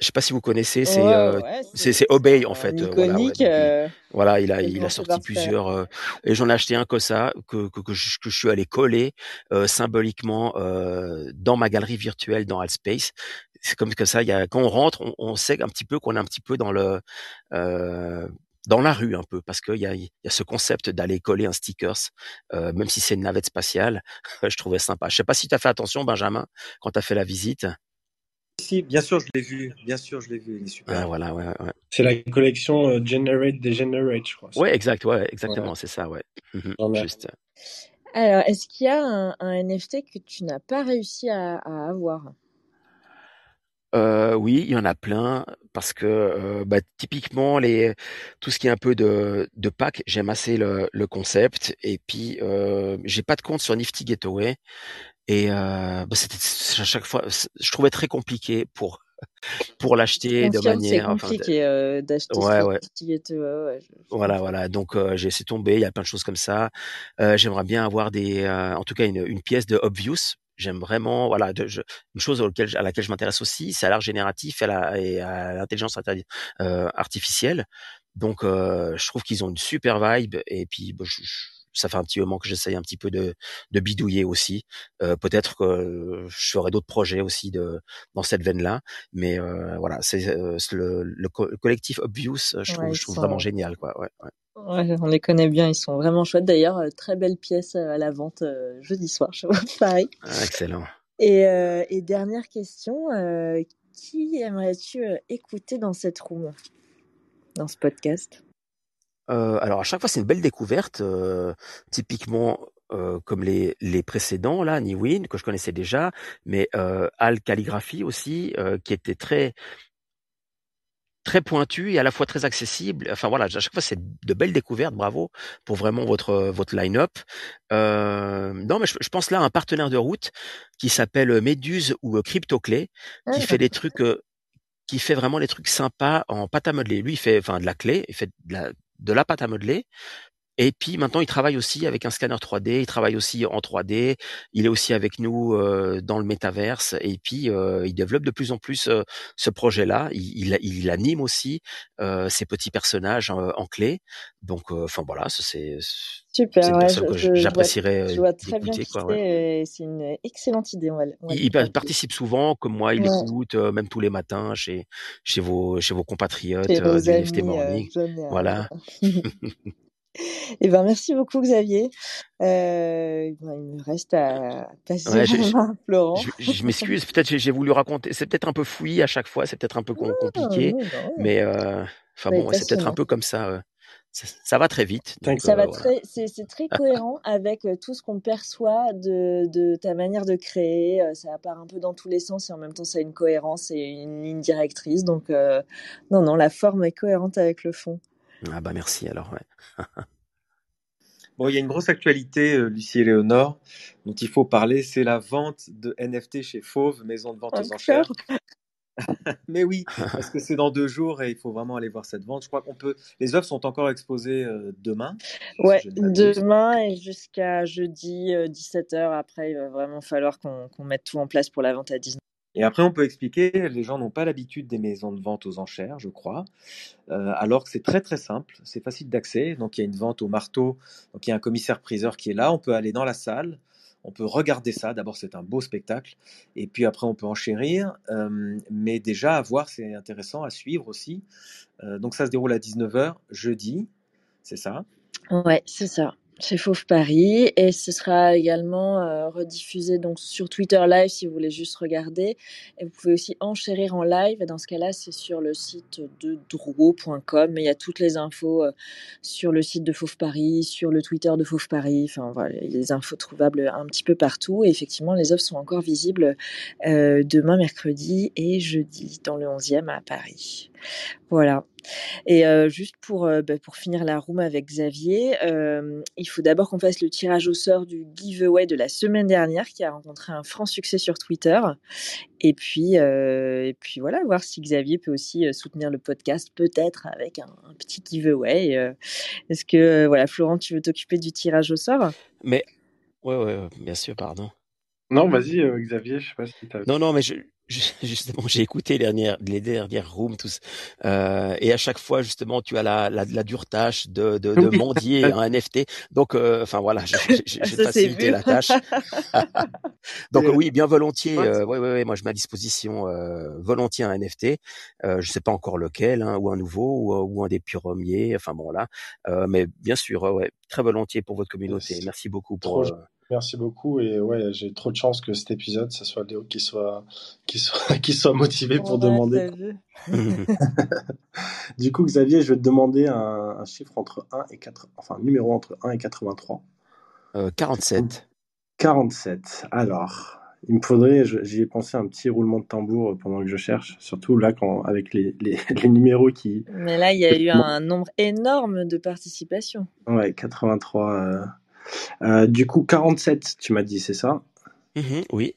Je sais pas si vous connaissez, c'est euh, ouais, c'est Obey en fait. Iconique. Voilà, ouais, euh, voilà, il a il a sorti plusieurs euh, et j'en ai acheté un comme ça que que, que, je, que je suis allé coller euh, symboliquement euh, dans ma galerie virtuelle dans Altspace. C'est comme que ça, il y a quand on rentre, on, on sait un petit peu qu'on est un petit peu dans le dans la rue un peu, parce qu'il y a, y a ce concept d'aller coller un stickers, euh, même si c'est une navette spatiale, (laughs) je trouvais sympa. Je sais pas si tu as fait attention, Benjamin, quand tu as fait la visite. Si, bien sûr, je l'ai vu. Bien sûr, je l'ai vu. Il est super. Ah, voilà, ouais, ouais. C'est la collection euh, Generate Degenerate, je crois. Ouais, exact, ouais, exactement, ouais. c'est ça, ouais. Mmh Juste. Alors, est-ce qu'il y a un, un, NFT que tu n'as pas réussi à, à avoir? Euh, oui, il y en a plein parce que euh, bah, typiquement les tout ce qui est un peu de de pack, j'aime assez le, le concept et puis euh, j'ai pas de compte sur Nifty Gateway et euh, bah, c'était à chaque fois je trouvais très compliqué pour pour l'acheter de manière. C'est compliqué enfin, euh, d'acheter ouais, ouais. Gateway. Ouais, je, voilà, voilà. Donc euh, j'ai laissé tomber. Il y a plein de choses comme ça. Euh, J'aimerais bien avoir des, en tout cas une, une pièce de Obvious J'aime vraiment, voilà, de, je, une chose auquel, à laquelle je m'intéresse aussi, c'est à l'art génératif et à, l'intelligence euh, artificielle. Donc, euh, je trouve qu'ils ont une super vibe. Et puis, je, ça fait un petit moment que j'essaye un petit peu de, de bidouiller aussi. Euh, Peut-être que je ferai d'autres projets aussi de, dans cette veine-là. Mais voilà, c'est le, le, collectif Obvious, je trouve, ouais, je trouve sont... vraiment génial. Quoi. Ouais, ouais. Ouais, on les connaît bien, ils sont vraiment chouettes. D'ailleurs, euh, très belle pièce à la vente euh, jeudi soir, je vois (laughs) pareil. Ah, excellent. Et, euh, et dernière question, euh, qui aimerais-tu écouter dans cette room, dans ce podcast? Euh, Alors à chaque fois, c'est une belle découverte. typiquement, comme les, les précédents, là, Niwin, que je connaissais déjà, mais Al Calligraphie aussi, qui était très très pointu et à la fois très accessible. Enfin voilà, à chaque fois c'est de belles découvertes. Bravo pour vraiment votre votre line-up. Euh, non, mais je, je, pense là à un partenaire de route qui s'appelle Méduse ou CryptoClé, qui fait des trucs, euh, qui fait vraiment des trucs sympas en pâte à modeler. Lui, il fait enfin de la clé, il fait de la de la pâte à modeler. Et puis maintenant, il travaille aussi avec un scanner 3D, il travaille aussi en 3D, il est aussi avec nous euh, dans le métaverse, et puis euh, il développe de plus en plus euh, ce projet-là. Il, il, il, anime aussi ces petits personnages en clé. Donc, enfin voilà, c'est super. Ouais, j'apprécierais Je vois très bien ouais. C'est une excellente idée. Va il, il participe souvent, comme moi, il ouais. écoute même tous les matins chez chez vos chez vos compatriotes du amis, Morning. voilà. (laughs) Eh ben, merci beaucoup, Xavier. Euh, ben, il me reste à passer ouais, (laughs) à je, Florent. Je, je m'excuse, peut-être j'ai voulu raconter. C'est peut-être un peu fouillis à chaque fois, c'est peut-être un peu compliqué, mais euh, enfin bon, c'est peut-être un peu comme ça. Euh, ça, ça, va très vite. Donc, ça va voilà. très, c'est très cohérent (laughs) avec tout ce qu'on perçoit de, de, ta manière de créer. Ça part un peu dans tous les sens et en même temps, ça a une cohérence et une ligne directrice. Donc, non, non, la forme est cohérente avec le fond. Ah bah merci alors, ouais. (laughs) Bon, il y a une grosse actualité, euh, Lucie et Léonore, dont il faut parler, c'est la vente de NFT chez Fauve, maison de vente aux enchères. (laughs) Mais oui, (laughs) parce que c'est dans deux jours et il faut vraiment aller voir cette vente. Je crois qu'on peut. Les œuvres sont encore exposées euh, demain. Ouais, demain et jusqu'à jeudi euh, 17h. Après, il va vraiment falloir qu'on qu mette tout en place pour la vente à 19h. Et après, on peut expliquer, les gens n'ont pas l'habitude des maisons de vente aux enchères, je crois, euh, alors que c'est très très simple, c'est facile d'accès. Donc il y a une vente au marteau, donc il y a un commissaire-priseur qui est là, on peut aller dans la salle, on peut regarder ça. D'abord, c'est un beau spectacle, et puis après, on peut enchérir. Euh, mais déjà, à voir, c'est intéressant à suivre aussi. Euh, donc ça se déroule à 19h jeudi. c'est ça? Ouais, c'est ça. C'est Fauve Paris et ce sera également euh, rediffusé donc sur Twitter Live si vous voulez juste regarder. Et vous pouvez aussi enchérir en live. Et dans ce cas-là c'est sur le site de drouot.com il y a toutes les infos euh, sur le site de Fauve Paris, sur le Twitter de Fauve Paris, enfin voilà, il y a des infos trouvables un petit peu partout et effectivement les œuvres sont encore visibles euh, demain mercredi et jeudi dans le 11e à Paris. Voilà. Et euh, juste pour, euh, bah, pour finir la room avec Xavier, euh, il faut d'abord qu'on fasse le tirage au sort du giveaway de la semaine dernière qui a rencontré un franc succès sur Twitter. Et puis, et puis voilà, voir si Xavier peut aussi soutenir le podcast, peut-être avec un, un, petit giveaway. Est-ce que, voilà, Florent, tu veux t'occuper du tirage au sort? Mais, ouais, ouais, bien sûr, pardon. Non, vas-y, Xavier, je sais pas si tu as... Non, non, mais je, (laughs) justement, j'ai écouté les dernières, les dernières rooms, tous, euh, et à chaque fois, justement, tu as la, la, la dure tâche de, de, de mendier un NFT. Donc, euh, enfin voilà, j'ai (laughs) facilité la tâche. (laughs) Donc oui, bien volontiers. Euh, ouais, ouais, ouais, moi je mets à disposition euh, volontiers un NFT. Euh, je sais pas encore lequel, hein, ou un nouveau, ou, ou un des premiers. Enfin bon là, euh, mais bien sûr, ouais, très volontiers pour votre communauté. Merci beaucoup pour. Merci beaucoup et ouais, j'ai trop de chance que cet épisode, ce soit Léo qui soit qui soit (laughs) qui soit motivé pour demander. (laughs) du coup, Xavier, je vais te demander un, un, chiffre entre 1 et 4 enfin un numéro entre 1 et 83. Euh, 47. 47. Alors, il me faudrait, j'y ai pensé un petit roulement de tambour pendant que je cherche, surtout là quand avec les, les, (laughs) les numéros qui. Mais là, il y a eu un nombre énorme de participations. Ouais, 83. Euh... Euh, du coup, 47, tu m'as dit, c'est ça? Mmh, Oui.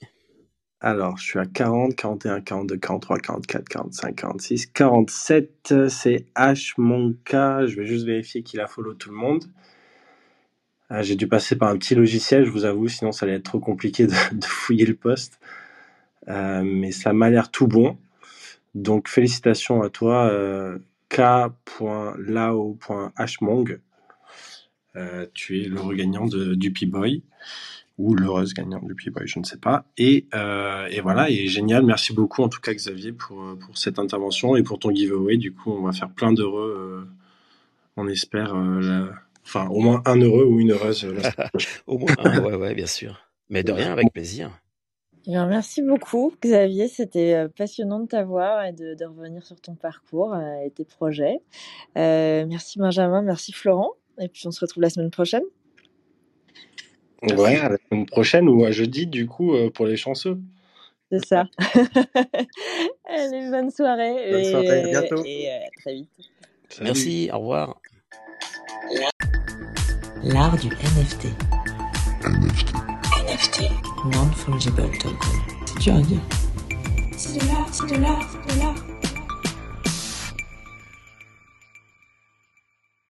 Alors, je suis à 40, 41, 42, 43, 44, 45, 46, 47. C'est H Monka. Je vais juste vérifier qu'il a follow tout le monde. Euh, J'ai dû passer par un petit logiciel, je vous avoue, sinon ça allait être trop compliqué de, (laughs) de fouiller le poste. Euh, mais ça m'a l'air tout bon. Donc, félicitations à toi, euh, k.lao.hmong. Euh, tu es l'heureux gagnant de, du P-Boy ou l'heureuse gagnante du P-Boy, je ne sais pas. Et, euh, et, voilà, et génial. Merci beaucoup en tout cas Xavier pour, pour cette intervention et pour ton giveaway. Du coup, on va faire plein d'heureux. Euh, on espère, euh, la... enfin au moins un heureux ou une heureuse. (laughs) au moins un, ouais, ouais, bien sûr. Mais de rien, avec plaisir. Eh bien, merci beaucoup, Xavier. C'était passionnant de t'avoir et de, de, revenir sur ton parcours et tes projets. Euh, merci Benjamin, merci Florent. Et puis on se retrouve la semaine prochaine. Ouais, à la semaine prochaine ou à jeudi, du coup, euh, pour les chanceux. C'est ça. (laughs) Allez, bonne soirée. Bonne soirée, et, à bientôt. Et à très vite. Salut. Merci, au revoir. L'art du NFT. NFT. NFT. Non-fungible token. C'est dur à dire. C'est de l'art, c'est de l'art, c'est de l'art.